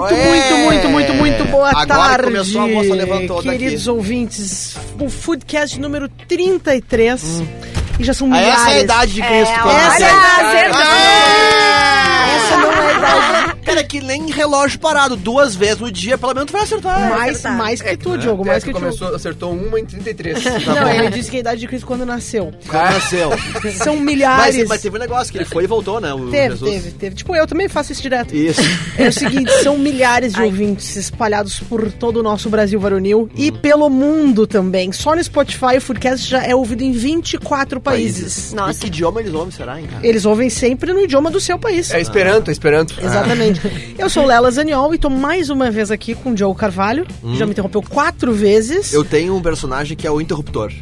Muito, muito, muito, muito, muito boa Agora tarde. começou, a moça levantou Queridos daqui. ouvintes, o Foodcast número 33. E já são Ah, milhares. Essa é a idade de Cristo. É, olha, nasceu. acertou. Essa não é a idade. Cara, é que nem relógio parado. Duas vezes no dia, pelo menos tu vai acertar. Mais, acertar. mais que É, tu, né? Diogo, mais que tu. começou, acertou uma em 33. Não, ele disse que a idade de Cristo quando nasceu. Quando nasceu. São Mas, milhares. mas teve um negócio que ele foi e voltou, né? O Teve, Jesus. teve, teve. Tipo, eu também faço isso direto. Isso. É o seguinte, são milhares de ouvintes espalhados por todo o nosso Brasil varonil e pelo mundo também. Só no Spotify o Foodcast já é ouvido em 24 países. E Nossa. que idioma eles ouvem, será, hein, cara? Eles ouvem sempre no idioma do seu país. É Esperanto, é Esperanto. Exatamente. Eu sou Lela Zaniol e tô mais uma vez aqui com o Joe Carvalho. que Já me interrompeu quatro vezes. Eu tenho um personagem que é o interruptor.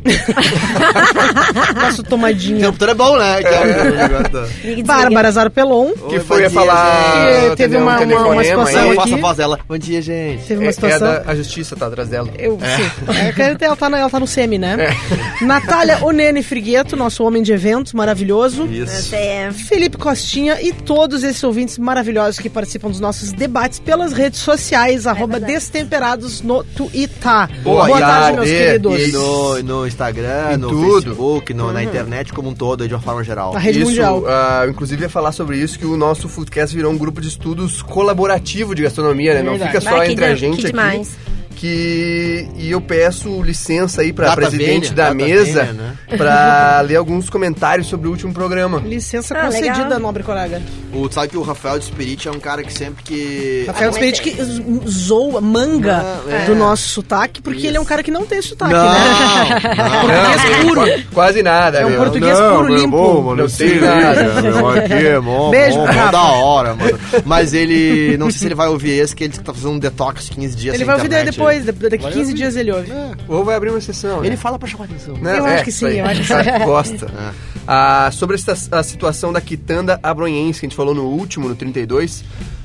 Nosso tomadinha. interruptor é bom, né? Que é e Bárbara Zarpelon. Que Oi, foi falar. atender Teve um uma- uma- uma situação aí. aqui. faça a voz dela. Bom dia, gente. Teve uma É, é situação. da, a justiça tá atrás dela. Eu, sim. É que ela tá, na- ela tá no semi, né? Natália Onene Frigueto, nosso homem de eventos maravilhoso. Isso. É, Felipe Costinha e todos esses ouvintes maravilhosos que participam dos nossos debates pelas redes sociais, arroba verdade. Destemperados no Twitter. Boa tarde, tarde. meus E queridos. E no, no Instagram, Em no tudo. Facebook, no- na internet como um todo, de uma forma geral. Na rede isso, mundial. ah, inclusive ia falar sobre isso, que o nosso Foodcast virou um grupo de estudos colaborativo de gastronomia, né? Não fica só que entre a gente que aqui. demais. Que, e eu peço licença aí pra Data presidente vênia, da mesa né? pra ler alguns comentários sobre o último programa. Licença Ah, concedida, legal. nobre colega. O, sabe que o Rafael de Spirit é um cara que sempre que... Rafael Ah, Spirit que zoa, manga É. do nosso sotaque, porque Isso. ele é um cara que não tem sotaque, Não, né? Português Não, puro. qua- Quase nada, É um meu. português Não, puro, meu, limpo. bom, mano, Não sei nada. meu, aqui é mó, Beijo, mó, da hora, mano. Mas ele, não sei se ele vai ouvir esse, que ele tá fazendo um detox 15 dias Ele sem vai ouvir internet. Depois, de- daqui Vai 15 ouvir. dias ele ouve. Ou vai abrir uma sessão. né? Ele fala pra chamar atenção. Né? Eu É, acho que isso sim, eu acho que sim. Gosta. Ah, sobre essa, a situação da quitanda abronhense que a gente falou no último, no 32,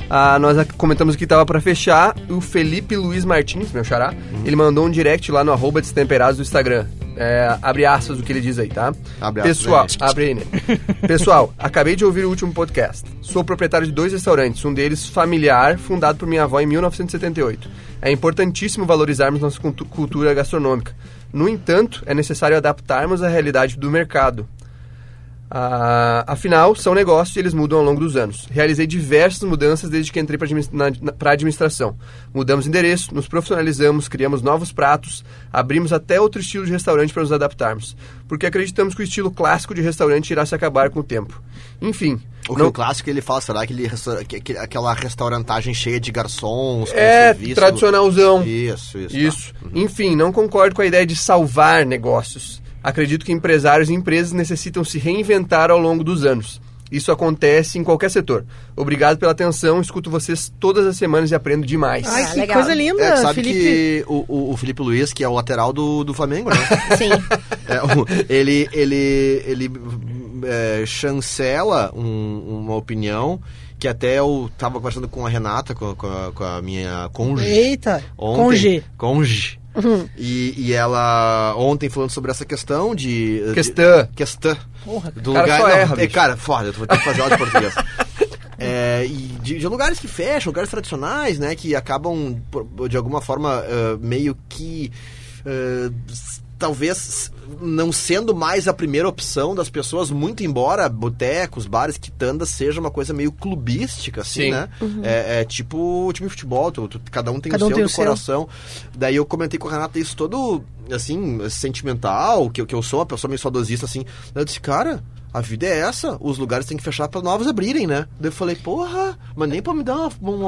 ah, nós comentamos que estava para fechar. O Felipe Luiz Martins, meu xará, ele mandou um direct lá no arroba destemperados do Instagram. É, abre aspas do que ele diz aí, tá? Abre aspas, Pessoal, aí. abre aí, né? Pessoal, acabei de ouvir o último podcast. Sou proprietário de dois restaurantes, um deles familiar, fundado por minha avó em 1978. É importantíssimo valorizarmos nossa cultu- cultura gastronômica. No entanto, é necessário adaptarmos à realidade do mercado. Ah, afinal, são negócios e eles mudam ao longo dos anos. Realizei diversas mudanças desde que entrei para a administração. Mudamos endereço, nos profissionalizamos, criamos novos pratos, abrimos até outro estilo de restaurante para nos adaptarmos. Porque acreditamos que o estilo clássico de restaurante irá se acabar com o tempo. Enfim, O que não- o clássico ele fala, será aquele, que- que- aquela restaurantagem cheia de garçons, é serviço? tradicionalzão. Isso, isso. tá. Isso. Enfim, não concordo com a ideia de salvar negócios. Acredito que empresários e empresas necessitam se reinventar ao longo dos anos. Isso acontece em qualquer setor. Obrigado pela atenção, escuto vocês todas as semanas e aprendo demais. Ai, Ah, que legal. coisa linda, É, sabe Felipe. que o, o, o Felipe Luiz, que é o lateral do, do Flamengo, né? sim. É, o- ele ele, ele é, chancela um- uma opinião que até eu tava conversando com a Renata, com, com a, com a minha cônjuge. Eita, Ontem, G. Uhum. E, e ela ontem falando sobre essa questão de. Questão. De, questão. Porra, Do Cara, lugar. só não, erra, é, bicho. cara, foda, eu vou ter que fazer aula de português. É, e de, de lugares que fecham, lugares tradicionais, né? Que acabam, de alguma forma, eh, meio que. s- talvez não sendo mais a primeira opção das pessoas, muito embora botecos, bares, quitandas seja uma coisa meio clubística, assim, Sim. né? É, é tipo time de futebol, tu- tu- cada um tem Cada o um seu tem do o seu. coração. Daí eu comentei com a Renata isso todo, assim, sentimental, que, eu- que eu sou uma pessoa meio saudosista, assim. Eu disse, cara, a vida é essa, os lugares têm que fechar para novos abrirem, né? Daí eu falei, porra, mas nem pra me dar uma, uma, uma-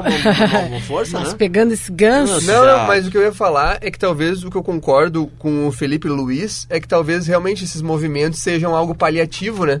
uma- força, Mas né? pegando esse ganso. Não, não, mas o que eu ia falar é que talvez o que eu concordo com o Felipe Luiz é que talvez realmente esses movimentos sejam algo paliativo, né?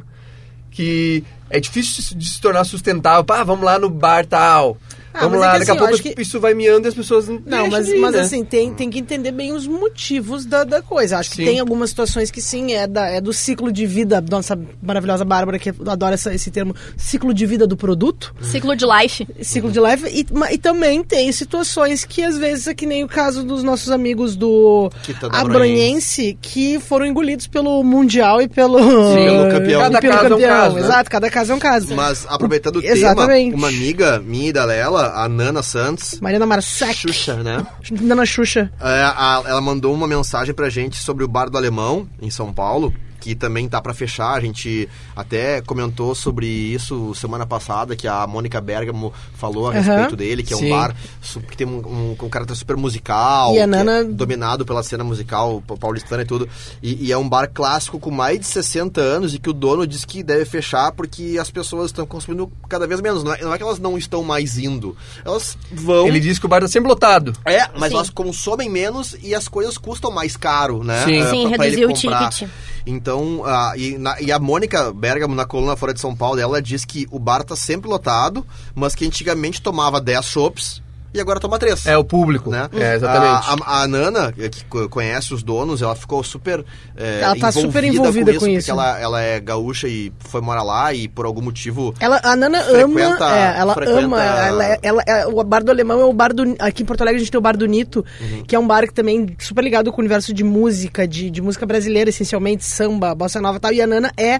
Que é difícil de se tornar sustentável. Pá, vamos lá no bar tal. Ah, vamos mas é lá, que daqui a assim, eu pouco que- isso vai miando e as pessoas não Não, mas, ir, mas né? assim, tem, tem que entender bem os motivos da, da coisa. Acho que Sim. tem algumas situações que sim, é, da, é do ciclo de vida, da nossa maravilhosa Bárbara, que adora essa- esse termo, ciclo de vida do produto, Ciclo de life. ciclo de life, e, ma- e também tem situações que às vezes é que nem o caso dos nossos amigos do Quitanda Abronhense, que foram engolidos pelo Mundial e pelo, pelo campeão. Cada pelo caso é um campeão. caso, né? Exato, cada caso é um caso. Mas aproveitando o Exatamente. tema, uma amiga minha e da Lela, dela, a Nana Santos. Mariana Marsec. Xuxa, né? Nana Xuxa. É, a- ela mandou uma mensagem pra gente sobre o Bar do Alemão, em São Paulo, que também tá pra fechar. A gente até comentou sobre isso semana passada, que a Mônica Bergamo falou a Aham. respeito dele, que é um Sim. bar su- que tem um, um, um caráter super musical, E a que Nana- é dominado pela cena musical pa- paulistana e tudo. E, e é um bar clássico com mais de 60 anos e que o dono diz que deve fechar porque as pessoas estão consumindo cada vez menos. Não é, não é que elas não estão mais indo, elas vão... Ele disse que o bar tá sempre lotado. É, mas Sim. elas consomem menos e as coisas custam mais caro, né? Sim. eh, Sim, pra- pra reduziu o comprar. ticket. Então, ah, e, na- e a Mônica Bergamo, na coluna Fora de São Paulo, ela diz que o bar tá sempre lotado, mas que antigamente tomava 10 chopps e agora toma 3. É o público. Né? É, exatamente. A, a- a Nana, que co- conhece os donos, ela ficou super. eh, Ela tá super envolvida com isso. Porque ela, ela é gaúcha e foi morar lá e por algum motivo. Ela, a Nana Frequenta- ama, é, ela frequenta- ama, ela, é- ela, é- o bar do Alemão é o bar do, aqui em Porto Alegre a gente tem o bar do Nito, Uhum. que é um bar que também é super ligado com o universo de música, de, de música brasileira essencialmente, samba, bossa nova e tal, e a Nana é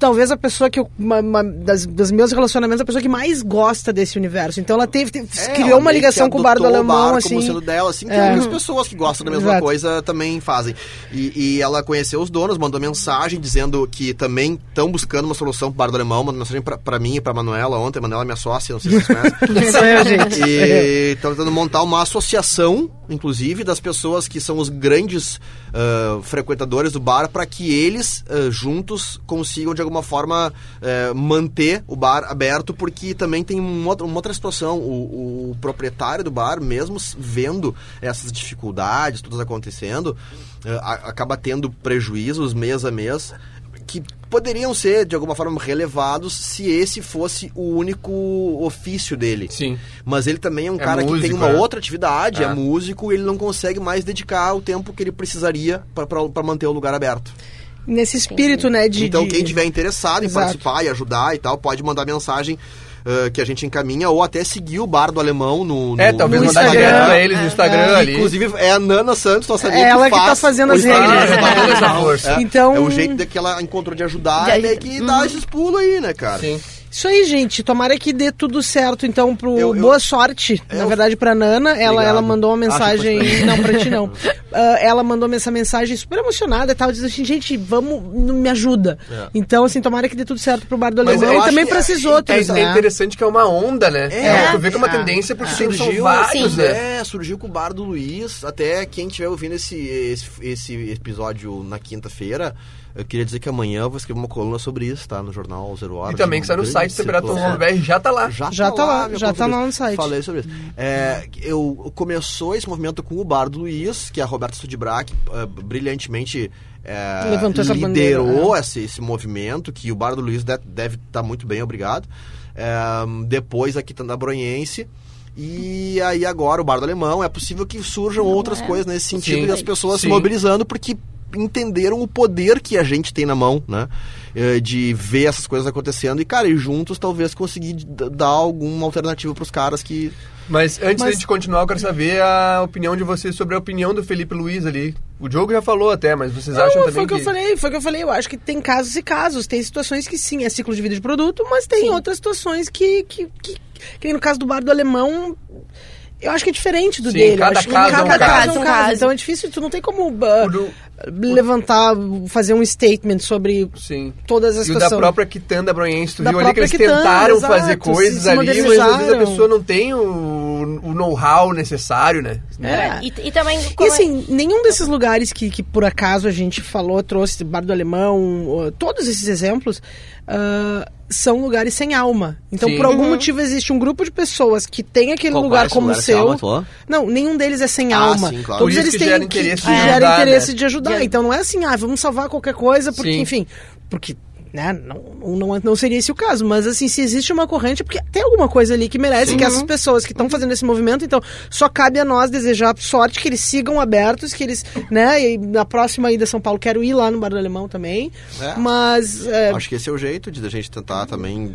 talvez a pessoa que eu, uma, uma das, dos meus relacionamentos, a pessoa que mais gosta desse universo. Então ela teve, teve- É, criou ela uma ligação com o bar do Alemão, bar assim. como sendo dela, assim, que É. outras pessoas que gostam da mesma Exato. coisa também fazem. E, e ela conheceu os donos, mandou mensagem dizendo que também estão buscando uma solução pro bar do Alemão, mandou mensagem pra, pra mim e pra Manuela ontem, a Manuela é minha sócia, não sei se vocês conhecem. Isso aí, gente. E estão tentando montar uma associação, inclusive, das pessoas que são os grandes ah, frequentadores do bar, para que eles ah, juntos consigam, de alguma forma, eh, manter o bar aberto, porque também tem um outro- uma outra situação. O, o proprietário do bar, mesmo vendo essas dificuldades, todas acontecendo, a- acaba tendo prejuízos mês a mês que poderiam ser de alguma forma relevados se esse fosse o único ofício dele. Sim. Mas ele também é um É cara que tem músico, uma é. outra atividade, é. É. músico, e ele não consegue mais dedicar o tempo que ele precisaria para manter o lugar aberto. Nesse espírito, né, de... então, de- quem tiver interessado em Exato. participar e ajudar e tal, pode mandar mensagem ah, que a gente encaminha ou até seguir o Bar do Alemão no, no É, talvez no mandar Instagram. direto pra eles no Instagram É. ali. Inclusive, é a Nana Santos, nossa amiga, É ela que faz tá fazendo as Instagram. regras. Tá força. É, Então- é o jeito de que ela encontrou de ajudar De é aj- meio que dar esses pulos aí, né, cara? Sim. Isso aí, gente. Tomara que dê tudo certo, então, pro Eu- eu- boa sorte. É, na eu- verdade, pra Nana, ela, Obrigado. ela mandou uma mensagem. pra não, pra ti não. Ah, ela mandou essa mensagem super emocionada e tal, dizendo assim, gente, vamos, me ajuda. É. Então, assim, tomara que dê tudo certo pro Bar do Alemão e também pra é- esses É, outros, é né? interessante que é uma onda, né? É. tu vê que é uma É. tendência porque Surgiu, vários, sim. né? É, surgiu com o Bar do Luiz. Até quem estiver ouvindo esse, esse, esse episódio na quinta-feira, eu queria dizer que amanhã eu vou escrever uma coluna sobre isso, tá? No jornal Zero Hora. E também que sai no site temperatura.br já tá lá. Já, Já tá lá, minha já tá lá no site. Falei sobre isso. É, eu começou esse movimento com o Bar do Luiz, que a Roberta Studibrac eh, brilhantemente eh, Levantou essa liderou bandeira, é. esse, esse movimento, que o Bar do Luiz de- deve estar muito bem, obrigado. É, depois a Quitanda Bronhense. E aí agora o Bar do Alemão, é possível que surjam outras é. coisas nesse sentido Sim. e as pessoas se Sim. mobilizando porque entenderam o poder que a gente tem na mão, né? Eh, De ver essas coisas acontecendo e, cara, e juntos talvez conseguir dar alguma alternativa pros caras que. Mas antes Mas- da gente continuar, eu quero saber a opinião de vocês sobre a opinião do Felipe Luiz ali. O Diogo já falou até, mas vocês acham Não, também foi o que que... eu falei, foi o que eu falei. Eu acho que tem casos e casos. Tem situações que sim, é ciclo de vida de produto, mas tem outras situações que, que, que, que nem no caso do bar do alemão. Eu acho que é diferente do Sim, dele. Eu cada acho que caso é um cada caso. caso é um caso. caso. Então é difícil, tu não tem como uh, O do- levantar, fazer um statement sobre Sim. todas as E o da situações. própria Quitanda Bronhense, tu Da viu ali que própria eles Quitanda, tentaram exato, fazer coisas se ali, mas às vezes a pessoa não tem o, o know-how necessário, né? É. E, e também. E é- assim, nenhum desses lugares que, que por acaso a gente falou, trouxe Bar do Alemão, todos esses exemplos, uh, são lugares sem alma. Então, Sim. por algum Uhum. motivo, existe um grupo de pessoas que tem aquele Qual- lugar é como o lugar seu. alma? Não, nenhum deles é sem Ah, alma. sim, claro. Todos Por isso eles que têm gera que, interesse que de gera interesse né? de ajudar. De- Então não é assim, ah, vamos salvar qualquer coisa, porque, Sim. enfim, porque né, não, não, não seria esse o caso, mas assim, se existe uma corrente, é porque tem alguma coisa ali que merece que essas pessoas que estão fazendo esse movimento, então só cabe a nós desejar sorte, que eles sigam abertos, que eles, né, e na próxima ida a São Paulo, quero ir lá no Bar do Alemão também, É. mas... é, Acho que esse é o jeito de a gente tentar também,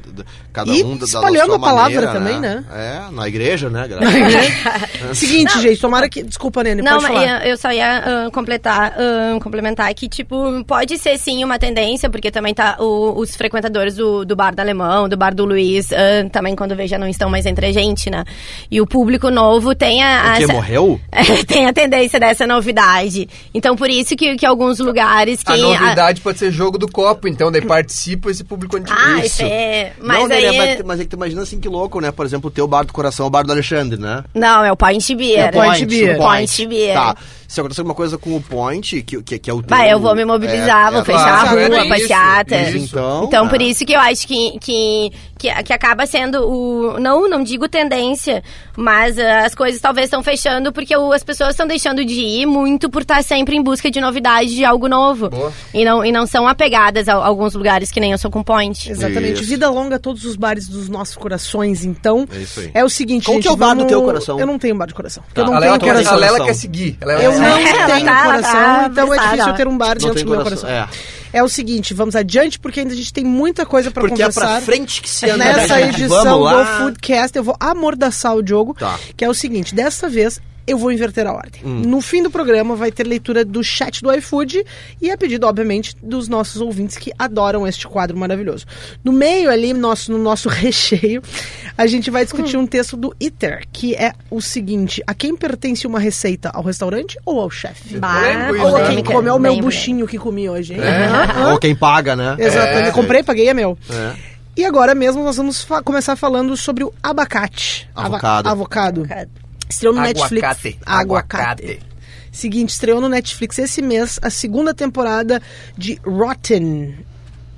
cada E um da, da espalhando sua a palavra maneira, também, né? É, na igreja, né? Seguinte, gente, tomara que... Desculpa, Nene, Não, pode mas falar. eu, eu só ia ah, completar, ah, complementar que, tipo, pode ser sim uma tendência, porque também tá. O, os frequentadores do, do bar do Alemão, do bar do Luiz, ah, também quando vejo já não estão mais entre a gente, né? E o público novo tem a... O que morreu? tem a tendência dessa novidade. Então, por isso que, que alguns lugares que... A novidade pode ser jogo do copo, então daí participa esse público antigo. Ah, Isso. é, mas não, aí... né, mas, mas é que tu imagina assim que louco, né? Por exemplo, o teu bar do coração é o bar do Alexandre, né? Não, é o Point Beer. É o Point Beer. Point Beer. Tá. Se acontecer alguma coisa com o Point, que, que, que é o teu... Vai, eu vou me mobilizar, é- vou é- fechar claro, a rua, é passeata. isso, isso. Então, Então, por é. isso que eu acho que, que, que, que acaba sendo o. Não, não digo tendência, mas ah, as coisas talvez estão fechando porque o- as pessoas estão deixando de ir muito por estar sempre em busca de novidade, de algo novo. Boa. E não, e não são apegadas a, a alguns lugares que nem eu sou com point. Exatamente. Isso. Vida longa a todos os bares dos nossos corações, então. É isso aí. É o seguinte, Qual gente, que é o bar do vamos- teu coração? Eu não tenho bar de coração. Porque eu a não Lela, tenho quer, coração. a Lela quer seguir. Ela Eu não tenho tá- coração, tá então é difícil eu ter um bar dentro do meu coração, coração. É. o seguinte, vamos adiante, porque ainda a gente tem muita coisa pra Porque é conversar. pra frente que se anda, Nessa né, edição do Foodcast, eu vou amordaçar o Diogo, Tá. que é o seguinte, dessa vez eu vou inverter a ordem. Hum. No fim do programa vai ter leitura do chat do iFood e a pedido, obviamente, dos nossos ouvintes que adoram este quadro maravilhoso. No meio ali, nosso, no nosso recheio, a gente vai discutir um texto do ITER, que é o seguinte, a quem pertence uma receita, ao restaurante ou ao chefe? Ou a quem come, é o meu bem buchinho que comi hoje, hein? É. Ou quem paga, né? Exatamente. É. Comprei, paguei, é meu. É. E agora mesmo nós vamos fa- começar falando sobre o abacate. Ava- Avocado. avocado. Estreou no Aguacate. Netflix. Aguacate. Seguinte, estreou no Netflix esse mês a segunda temporada de Rotten.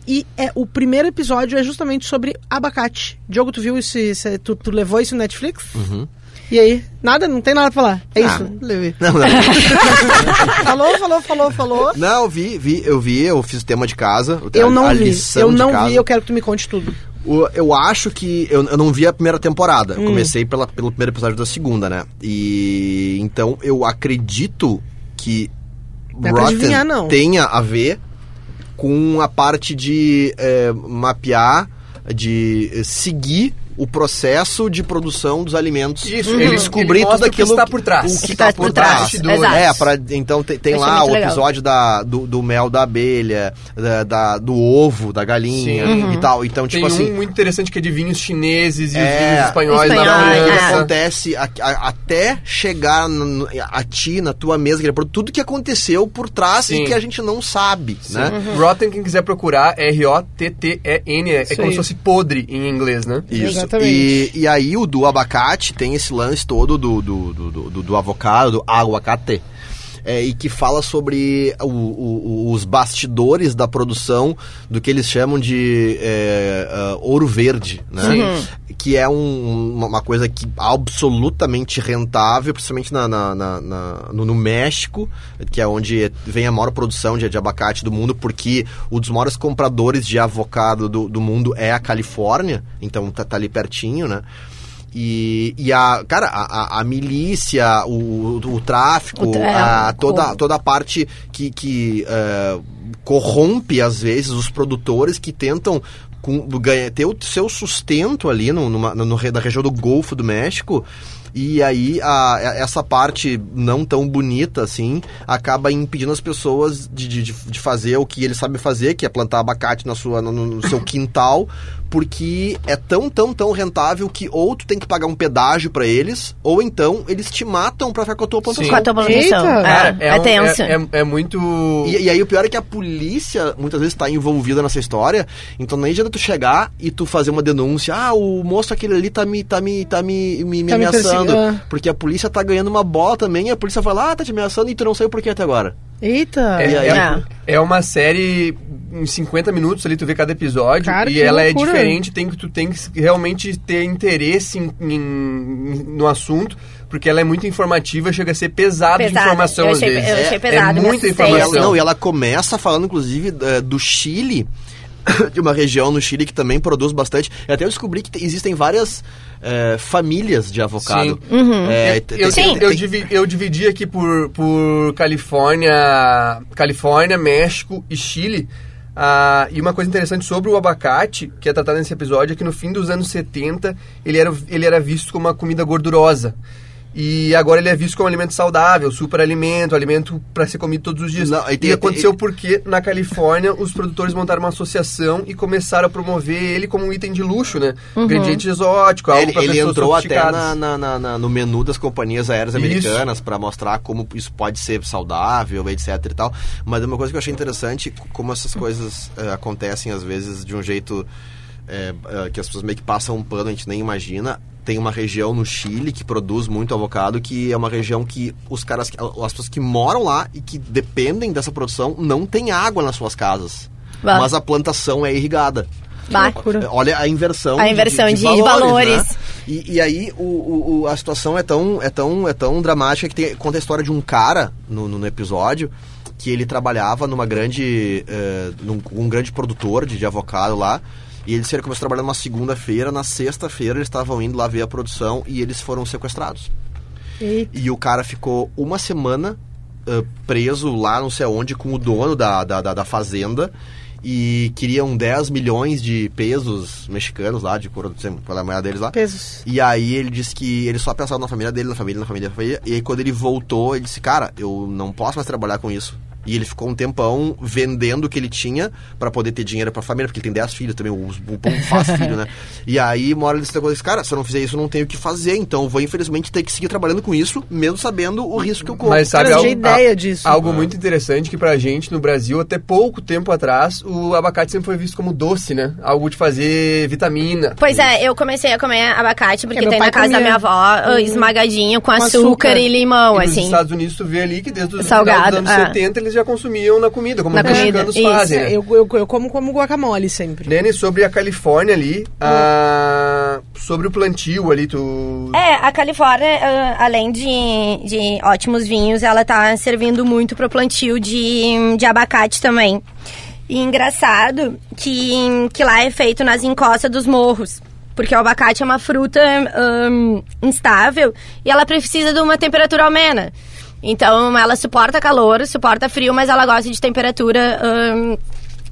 E é o primeiro episódio é justamente sobre abacate. Diogo, tu viu isso? isso- tu, tu levou isso no Netflix? Uhum. E aí? Nada? Não tem nada pra falar. É isso. levei. Não, não. falou, falou, falou, falou. Não, eu vi, vi, eu vi, eu fiz o tema de casa. Eu não a vi. Eu não vi, eu quero que tu me conte tudo. Eu acho que. Eu, eu não vi a primeira temporada. Hum. Eu comecei pela, pelo primeiro episódio da segunda, né? E. Então eu acredito que. Não é adivinhar, não. tenha a ver com a parte de eh, mapear, de eh, seguir o processo de produção dos alimentos. Isso, ele ele- descobrir ele tudo o que aquilo está por trás. O que Que está tá por por trás, trás. É, pra, então tem, tem Achei lá o legal. episódio da, do, do mel da abelha, da, da- do ovo, da galinha Sim. e tal. Então, tipo Tem assim. um muito interessante que é de vinhos chineses e É, os vinhos espanhóis espanhóis, na Então, que é. França. acontece a- a- até chegar no- a ti, na tua mesa, aquele produto, tudo que aconteceu por trás Sim. e que a gente não sabe, né? Rotten, quem quiser procurar, R-O-T-T-E-N, é, é como se fosse podre em inglês, né? Isso. Exatamente. E, e aí o do abacate tem esse lance todo do, do, do, do, do avocado, do aguacate. É, e que fala sobre o- o- os bastidores da produção do que eles chamam de é, ah, ouro verde, né? Que é um- uma uma coisa que absolutamente rentável, principalmente na, na- na- na- no, no México, que é onde vem a maior produção de, de abacate do mundo, porque um dos maiores compradores de avocado do, do mundo é a Califórnia, então tá, tá ali pertinho, né? E, e a, cara, a, a- milícia, o, o tráfico, O é, a, o toda, toda a parte que, que eh, corrompe, às vezes, os produtores que tentam com- ganhar, ter o seu sustento ali no, numa, no- na região do Golfo do México. E aí a- essa parte não tão bonita assim acaba impedindo as pessoas de, de, de fazer o que eles sabem fazer, que é plantar abacate na sua, no, no seu quintal, porque é tão, tão, tão rentável que ou tu tem que pagar um pedágio pra eles, ou então eles te matam pra ficar com a tua plantação. Com a tua plantação. Eita. Cara, É, é um- tenso. é, é- é muito... E, e aí o pior é que a polícia muitas vezes está envolvida nessa história, então nem adianta tu chegar e tu fazer uma denúncia, ah, o moço aquele ali tá me, tá me, tá me, me, me Tá me ameaçando, perseguindo, ah. porque a polícia tá ganhando uma bola também, e a polícia vai lá, ah, tá te ameaçando e tu não saiu por quê até agora. Eita. É, aí? é- é uma série em 50 minutos ali, tu vê cada episódio. Cara, e ela loucura. é diferente, tem que tu tem que realmente ter interesse em- em- no assunto, porque ela é muito informativa, chega a ser pesado de Pesada. informação Eu às achei- vezes. eu achei é, pesado, é muita ela, informação. não, e ela começa falando, inclusive, do Chile, de uma região no Chile que também produz bastante. Eu até descobri que te- existem várias eh, famílias de avocado. Uhum. É, Eu, eu, tem- eu tem- divi- eu dividi aqui por, por Califórnia, Califórnia, México e Chile. Ah, e uma coisa interessante sobre o abacate, que é tratado nesse episódio, é que no fim dos anos 70 ele era, ele era visto como uma comida gordurosa. E agora ele é visto como alimento saudável, super alimento, alimento para ser comido todos os dias. Não, e e, tem- aconteceu tem- porque na Califórnia os produtores montaram uma associação e começaram a promover ele como um item de luxo, né? Ingrediente exótico, algo Ele, para ele pessoas entrou até sofisticadas. na, na- na- na- no menu das companhias aéreas americanas para mostrar como isso pode ser saudável, etc e tal. Mas uma coisa que eu achei interessante, como essas coisas eh, acontecem às vezes de um jeito eh, que as pessoas meio que passam um pano, a gente nem imagina. Tem uma região no Chile que produz muito avocado, que é uma região que os caras, as pessoas que moram lá e que dependem dessa produção não tem água nas suas casas. Bah. Mas a plantação é irrigada. Bah. Olha a inversão. A inversão de valores. né? E, e aí o, o- o- a situação é tão, é tão, é tão dramática que tem, conta a história de um cara no, no- episódio que ele trabalhava numa grande, eh, num, um grande produtor de, de avocado lá. E eles ele começou a trabalhar numa segunda-feira, na sexta-feira eles estavam indo lá ver a produção e eles foram sequestrados. Eita. E o cara ficou uma semana eh, preso lá não sei onde com o dono da, da, da, da fazenda e queriam 10 milhões de pesos mexicanos lá, de cor, qual é moeda deles lá. Pesos. E aí ele disse que ele só pensava na família dele, na família, na família, na família. E aí quando ele voltou, ele disse, cara, eu não posso mais trabalhar com isso. E ele ficou um tempão vendendo o que ele tinha pra poder ter dinheiro pra família, porque ele tem 10 filhos também, o, o pão faz filho, né? E aí, uma hora ele se disse, cara, se eu não fizer isso, eu não tenho o que fazer, então eu vou infelizmente ter que seguir trabalhando com isso, mesmo sabendo o risco que eu corro. Mas sabe eu algo, tinha ideia a- disso. algo Ah. muito interessante que pra gente no Brasil, até pouco tempo atrás, o abacate sempre foi visto como doce, né? Algo de fazer vitamina. Pois é, eu comecei a comer abacate porque meu tem na casa da comia. minha avó, ah, esmagadinho com, açúcar, açúcar. e limão, E nos assim. Estados Unidos tu vê ali que desde os Salgado, anos é. 70 eles já consumiam na comida, como Na os comida, mexicanos isso. fazem, né? Eu, eu, eu como como guacamole sempre. Nene, sobre a Califórnia ali, a- sobre o plantio ali, tu... É, a Califórnia, ah, além de, de ótimos vinhos, ela tá servindo muito pro plantio de, de abacate também. E engraçado que, que lá é feito nas encostas dos morros. Porque o abacate é uma fruta ahn, instável e ela precisa de uma temperatura amena. Então ela suporta calor, suporta frio, mas ela gosta de temperatura ahn,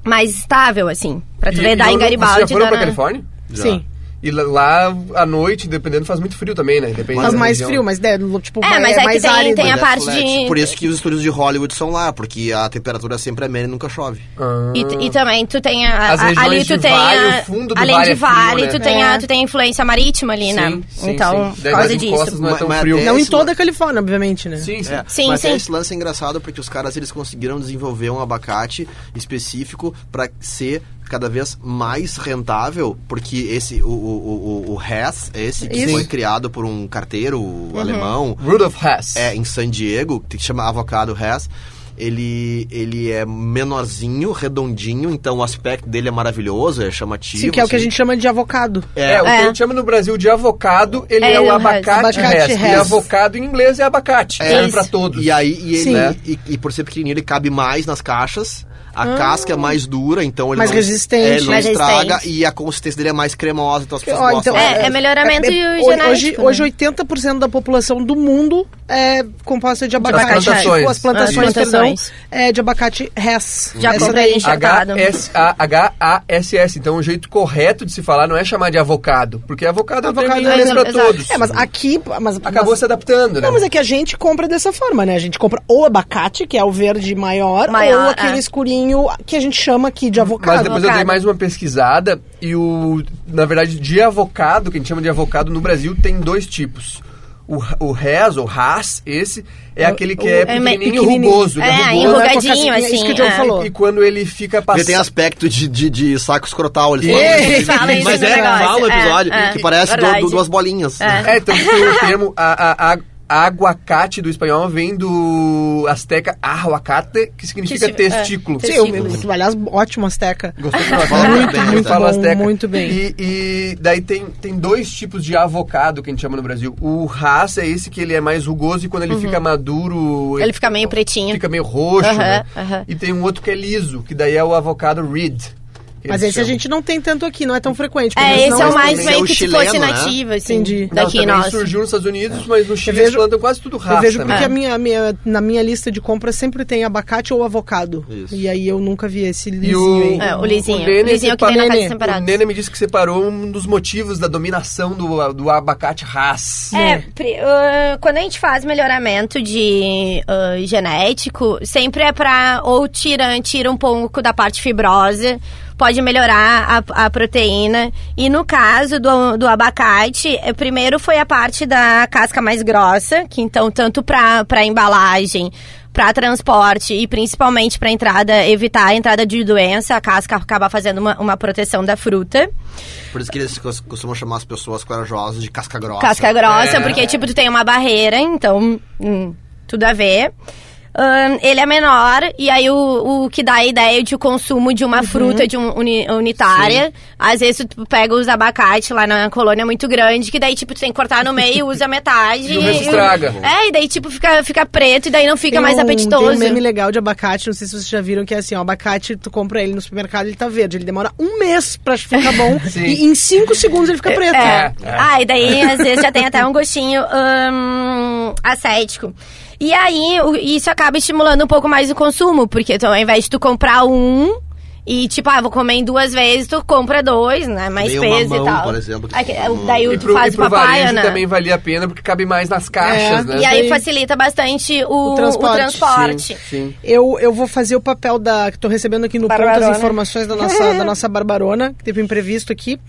mais estável, assim. Pra tu E- ver, e dar em Garibaldi. Vocês já foram pra na- Califórnia? Já. Sim. E lá- à noite, dependendo, faz muito frio também, né? Depende Faz mais região. frio, mas é, tipo, É, mas é que mais tem- árido. tem a Mas é parte de- Por isso que os estúdios de Hollywood são lá, porque a temperatura sempre é amena e nunca chove. Ah. E, e também tu tem a, As a- ali de tu tem vale, a, o fundo do além vale de é frio, vale, né? tu tem a É. tu tem a influência marítima ali, né? Sim, sim, então, sim. por causa disso. não é tão mas frio. Não em toda a Califórnia, obviamente, né? Sim, sim. É, Sim, mas sim. esse lance é engraçado porque os caras eles conseguiram desenvolver um abacate específico para ser cada vez mais rentável, porque esse o, o, o, o Hess, esse que Isso. foi criado por um carteiro alemão, Rudolf Hess. é em San Diego, que chama avocado Hess. Ele, ele é menorzinho, redondinho, então o aspecto dele é maravilhoso, é chamativo. Sim, que é o que a assim. gente chama de avocado. É, o que É. a gente chama no Brasil de avocado, ele é, É, o o abacate, Abacate Hess. E avocado em inglês é abacate. É. Serve Isso. pra todos. E aí, e, ele. Né? e, e por ser pequenininho, ele cabe mais nas caixas. A casca é mais dura, então ele Mais não, resistente. é, ele não Mais estraga resistente. e a consistência dele é mais cremosa, então as pessoas gostam. então, É, é melhoramento hoje, genético, Hoje, né? 80% da população do mundo é composta de abacate. plantações. Tipo, as plantações, As perdão, plantações. é de abacate Hess. Já comprei enxertado. H-S-A-H-A-S-S. Então o jeito correto de se falar não é chamar de avocado, porque avocado é um Avocado é- pra exato. todos. É, mas aqui... Mas, Acabou mas, se adaptando, né? Não, mas é que a gente compra dessa forma, né? A gente compra ou abacate, que é o verde maior, Maior, ou aquele é. Escurinho que a gente chama aqui de avocado. Mas depois eu dei avocado. mais uma pesquisada e o. Na verdade, de avocado, que a gente chama de avocado no Brasil, tem dois tipos. O, o Res, ou Haas, esse, é É, aquele que o- é é pequenininho, pequenininho. rugoso. ele É, rugoso. enrugadinho, É isso que o assim, Diogo é. falou. E quando ele fica Ele passando... tem aspecto de, de, de saco escrotal. Eles falam isso Mas é, fala episódio, É, é, que parece verdade. du- duas bolinhas. É. É, então o termo a, a, a, aguacate do espanhol vem do asteca ahuacate, que significa Que significa- testículo. é, Sim, eu, aliás, ótimo Azteca. Gostou que nós Fala falamos? muito bem, Eu muito falo bom, asteca. muito bem. E, e daí tem, tem dois tipos de avocado que a gente chama no Brasil. O Hass é esse que ele é mais rugoso e quando ele fica maduro... Uhum. Ele fica meio pretinho. Fica meio roxo, Aham, né? aham. E tem um outro que é liso, que daí é o avocado Reed. Mas Eles esse a chamam. gente não tem tanto aqui, não é tão frequente. É, esse não é o esse mais esse é meio o que se fosse né? nativo, assim, Entendi. Não, daqui também nosso. surgiu nos Estados Unidos, mas no Chile vejo- eles plantam quase tudo raça. Eu vejo né? porque a minha, a minha- na minha lista de compras sempre tem abacate ou avocado. Isso. E aí eu nunca vi esse E lisinho o, aí. É, o lisinho. o Nene O lisinho que tem na casa Nene, separado. O Nene me disse que separou um dos motivos da dominação do, do abacate Haas. É, ah, quando a gente faz melhoramento de ah, genético, sempre é pra ou tira, tira um pouco da parte fibrosa, pode melhorar a, a proteína. E no caso do, do abacate, eh, primeiro foi a parte da casca mais grossa, que então tanto pra embalagem, para transporte e principalmente para entrada, evitar a entrada de doença, a casca acaba fazendo uma, uma proteção da fruta. Por isso que eles cos- costumam chamar as pessoas corajosas de casca grossa. Casca grossa, É. porque, tipo, tu tem uma barreira, então, hum, tudo a ver. Ahn, ele é menor, e aí o, o que dá a ideia de o consumo de Uhum. uma fruta de um uni- unitária. Às vezes tu pega os abacate lá na colônia muito grande, que daí, tipo, tu tem que cortar no meio, usa metade. E o resto estraga. É, e daí, tipo, fica, fica preto, e daí não fica Tem mais um- apetitoso. Tem um meme legal de abacate, não sei se vocês já viram, que é assim, ó, abacate, tu compra ele no supermercado, ele tá verde. Ele demora um mês pra ficar bom Sim. e em cinco segundos ele fica preto. É. É, é. Ah, e daí às vezes já tem até um gostinho hum, ascético. E aí, isso acaba estimulando um pouco mais o consumo, porque então, ao invés de tu comprar um e, tipo, ah, vou comer em duas vezes, tu compra dois, né? Mais Nem o peso mamão, e tal. por exemplo, que fala. daí E tu pro, faz e pro papaya, varejo né? também valia a pena, porque cabe mais nas caixas, É, né? E aí facilita bastante o, O transporte. o transporte. Sim, sim. Eu, eu vou fazer o papel da. que tô recebendo aqui no ponto Barbarona. as informações da nossa, da nossa Barbarona, que teve um imprevisto aqui,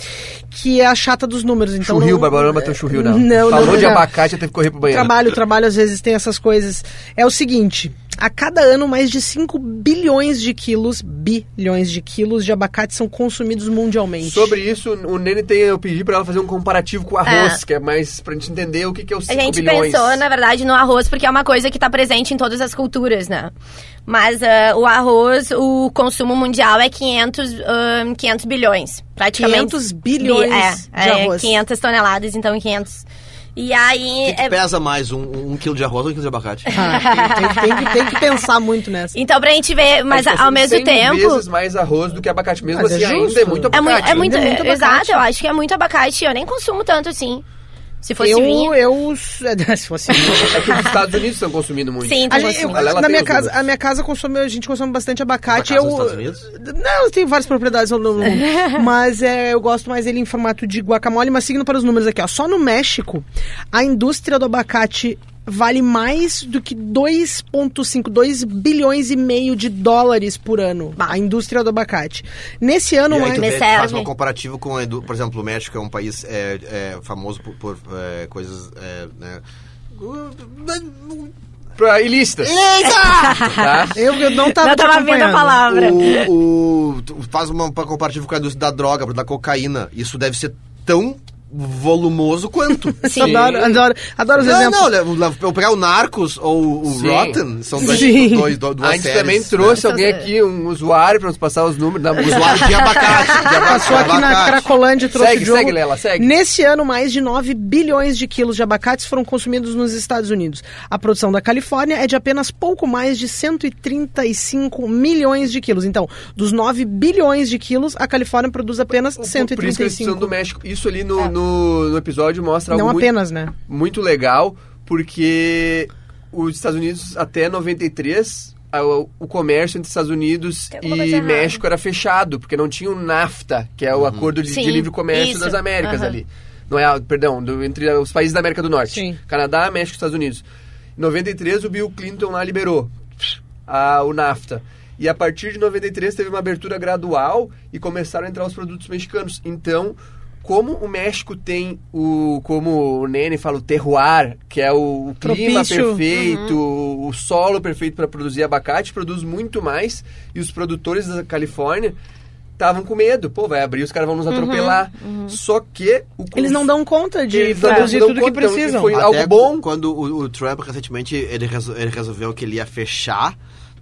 que é a chata dos números. Então Churril, não- Barbarona bateu churril, não. Não, Falou não, de não. abacate, eu teve que correr pro banheiro. Trabalho, trabalho, às vezes tem essas coisas. É o seguinte: a cada ano, mais de 5 bilhões de quilos, bilhões de quilos de abacate são consumidos mundialmente. Sobre isso, o Nene tem, eu pedi pra ela fazer um comparativo com o arroz, que é mais pra gente entender o que, que é os A 5 gente bilhões. pensou, na verdade, no arroz, porque é uma coisa que está presente em todas as culturas, né? Mas ah, o arroz, o consumo mundial é 500, ah, 500 bilhões. Praticamente. 500 bilhões é, de é, arroz. 500 toneladas, então 500. E aí... O que, que é- pesa mais, um, um quilo de arroz ou um quilo de abacate? Ah, tem, tem- tem que, tem que pensar muito nessa. Então, pra gente ver, mas ao consome mesmo 100 tempo... vezes mais arroz do que abacate. Mesmo Mas é assim, ainda justo. é muito É, abacate. mui- é né? muito, Ainda é muito abacate. exato, eu acho que é muito abacate. Eu nem consumo tanto assim. Se fosse Eu, vinho. eu. Se fosse É que os Estados Unidos estão consumindo muito. Sim, A gente- eu- na tem minha casa, a minha casa consome, a gente consome bastante abacate. Casa eu, Estados Unidos? Não, eu tenho várias propriedades no mundo. mas é, eu gosto mais dele em formato de guacamole, mas seguindo para os números aqui, ó. Só no México, a indústria do abacate vale mais do que 2,5, 2 bilhões e meio de dólares por ano. Bah. A indústria do abacate. Nesse ano, E aí mais. faz um comparativo com, por exemplo, o México é um país é, é, famoso por, por, é, coisas, é, né? Pra ilícitas, Eita! tá? Eu, eu não tava, Não tava vindo a palavra. o, o, faz uma, um comparativo com a indústria da droga, da cocaína. Isso deve ser tão volumoso quanto. Sim. Adoro, adoro, adoro os Não, exemplos. não, eu pegar o Narcos ou o Sim. Rotten, são dois, Sim. dois, dois, duas A gente séries, também né? trouxe alguém Essas- aqui, um usuário, pra nos passar os números. Da... Usuário de abacate. De abacate Passou aqui na. Cracolândia e trouxe Segue, o Diogo. segue, Lela, segue. Nesse ano, mais de 9 bilhões de quilos de abacates foram consumidos nos Estados Unidos. A produção da Califórnia é de apenas pouco mais de 135 milhões de quilos. Então, dos 9 bilhões de quilos, a Califórnia produz apenas Por isso que 135. do México. Isso ali no, no, no episódio mostra Não algo muito, apenas, né? muito legal, porque os Estados Unidos, até 93, a- o, comércio entre Estados Unidos coisa e. México era fechado, porque não tinha o NAFTA, que é o acordo de, de Sim, livre comércio isso. das Américas Aham. ali. Não é, perdão, do- entre os países da América do Norte. Sim. Canadá, México e Estados Unidos. Em 93, o Bill Clinton lá liberou a, o NAFTA. E a partir de 93 teve uma abertura gradual e começaram a entrar os produtos mexicanos. Então, como o México tem o, como o Nene fala, o terroir, que é o, o clima Propício. perfeito, o solo perfeito para produzir abacate, produz muito mais. E os produtores da Califórnia estavam com medo. Pô, vai abrir, os caras vão nos atropelar. Só que o Eles não dão conta de Eles não produzir tudo que então, precisam. foi- Até algo bom. Quando o, o Trump, recentemente, ele, resol- ele resolveu que ele ia fechar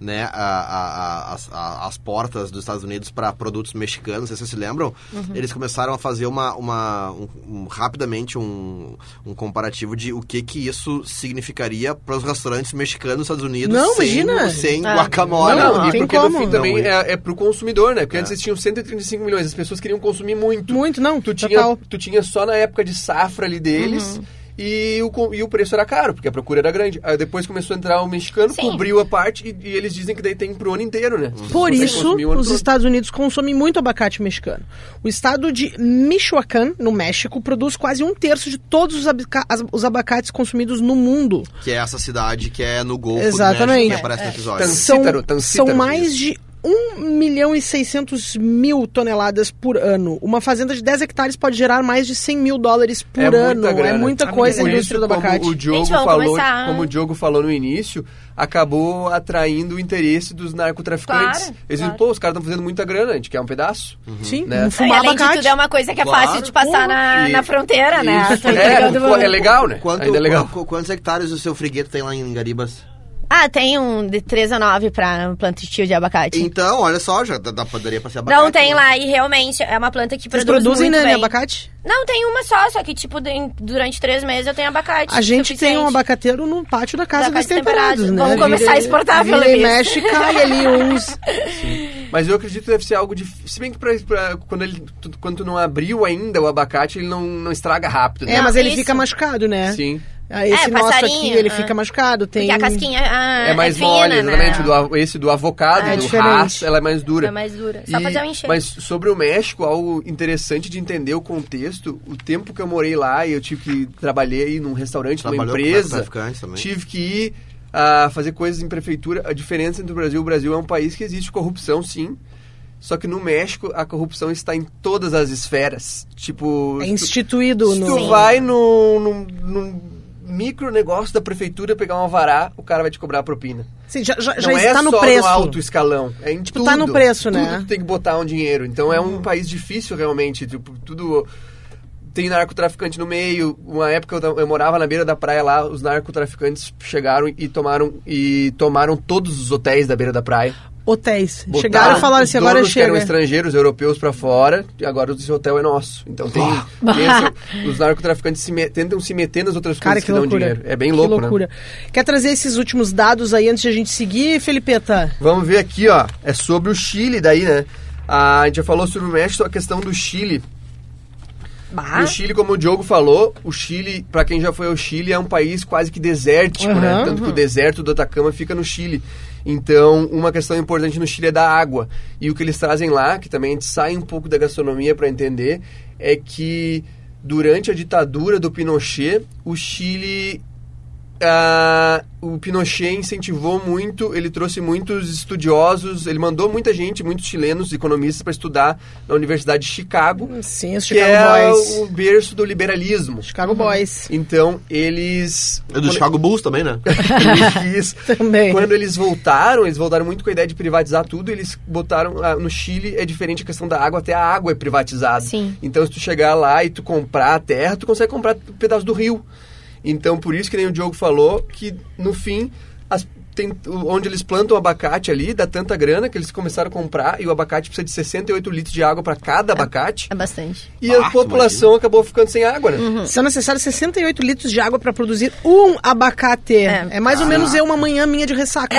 né, a- a- a- as, a- as portas dos Estados Unidos para produtos mexicanos, não sei se vocês se lembram, eles começaram a fazer uma, uma um- um- rapidamente um, um comparativo de o que que isso significaria para os restaurantes mexicanos dos Estados Unidos Não, sem, imagina. sem Ah. guacamole. Não, Não, e porque como. no fim também Não, é, é pro consumidor, né? Porque antes eles tinham 135 milhões, as pessoas queriam consumir muito. Muito, não, Tu tinha, total. tu tinha só na época de safra ali deles. E o, e o preço era caro, porque a procura era grande. Aí depois começou a entrar o mexicano, Sim. cobriu a parte e, e eles dizem que daí tem pro ano inteiro, né? Por Consegue isso, os todo. Estados Unidos consomem muito abacate mexicano. O estado de Michoacán, no México, produz quase um terço de todos os, as- os abacates consumidos no mundo. Que é essa cidade que é no Golfo Exatamente. do México, que aparece no episódio. Tan- São, Tancítaro, Tancítaro. são mais de 1 milhão e 600 mil toneladas por ano. Uma fazenda de 10 hectares pode gerar mais de 100 mil dólares por É muita ano. É grana. muita Por coisa a isso, indústria do como abacate. O Diogo falou, começar. como o Diogo falou no início, acabou atraindo o interesse dos narcotraficantes. Claro, Eles dizem, claro. pô, os caras estão fazendo muita grana, a gente quer um pedaço. Sim, Né? um E, fumar além de abacate. tudo, é uma coisa que é Claro. fácil de passar na, E- na fronteira, né? Isso. Tá É, é legal, né? Quanto, Ainda é legal. qu- quantos hectares o seu frigueto tem lá em Garibas? Ah, tem um de 3 a 9 pra plantio de abacate. Então, olha só, já dá, dá- poderia passear abacate. Não tem né? lá, e realmente é uma planta que Vocês produz produzem, muito né, bem. abacate? Não, tem uma só, só que, tipo, de- durante três meses eu tenho abacate. A gente tem um suficiente. abacateiro no pátio da casa dos temperados, temperado. né? Vamos começar a exportar, vira pelo e mexe, cai ali uns... Mas eu acredito que deve ser algo difícil. Se bem que pra, pra- quando, ele, tu, quando tu não abriu ainda o abacate, ele não, não estraga rápido, né? É, mas ele isso. fica machucado, né? Sim. Ah, Esse É, nosso aqui, ele ah. fica machucado. Tem... Porque a casquinha ah, É mais fina, mole, exatamente. né? Do esse do avocado, É do ras, ela é mais dura. É mais dura. Só E- fazer um encher. Mas sobre o México, algo interessante de entender o contexto, o tempo que eu morei lá e eu tive que trabalhei num restaurante, numa Trabalhou com empresa, tive que ir a fazer coisas em prefeitura. A diferença entre o Brasil e o Brasil é um país que existe corrupção, sim. Só que no México a corrupção está em todas as esferas. Tipo, É se tu- instituído se no... tu vai no, no, num micro negócio da prefeitura pegar um alvará, o cara vai te cobrar a propina. Sim, já já, Não já é está no só preço. no alto escalão, é em Tipo, tudo. tá no preço, tudo né? tem que botar um dinheiro. Então é um país difícil realmente, tipo, tudo tem narcotraficante no meio. Uma época eu, eu morava na beira da praia lá, os narcotraficantes chegaram e tomaram e tomaram todos os hotéis da beira da praia. Hotéis. Botaram Chegaram e falaram assim, agora que eram chega. estrangeiros, europeus pra fora, e agora esse hotel é nosso. Então tem, tem esse- os narcotraficantes se me- tentam se meter nas outras Cara, coisas que que, dão dinheiro. É bem que louco, loucura. né? Quer trazer esses últimos dados aí antes de a gente seguir, Felipeta? Vamos ver aqui, ó. É sobre o Chile daí, né? Ah, a gente já falou sobre o México, a questão do Chile. Bah. No Chile, como o Diogo falou, o Chile, pra quem já foi ao Chile, é um país quase que desértico, né? Aham. Tanto que o deserto do Atacama fica no Chile. Então, uma questão importante no Chile é da água. E o que eles trazem lá, que também a gente sai um pouco da gastronomia para entender, é que durante a ditadura do Pinochet, o Chile ah, o Pinochet incentivou muito, ele trouxe muitos estudiosos, ele mandou muita gente, muitos chilenos, economistas, para estudar na Universidade de Chicago, Sim, os que Chicago é Boys. o berço do liberalismo. Chicago Boys. Então, eles... É do Chicago Bulls também, né? Eles- Também. Quando eles voltaram, eles voltaram muito com a ideia de privatizar tudo, eles botaram... ah, no Chile é diferente a questão da água, até a água é privatizada. Sim. Então, se tu chegar lá e tu comprar a terra, tu consegue comprar um pedaço do rio. Então, por isso que nem o Diogo falou, que no fim, as- tem, onde eles plantam abacate ali, dá tanta grana que eles começaram a comprar, e o abacate precisa de 68 litros de água para cada abacate. É bastante. E Ah, a população acabou ficando sem água, né? Uhum. São necessários 68 litros de água para produzir um abacate. É, É. mais ou menos eu uma manhã minha de ressaca.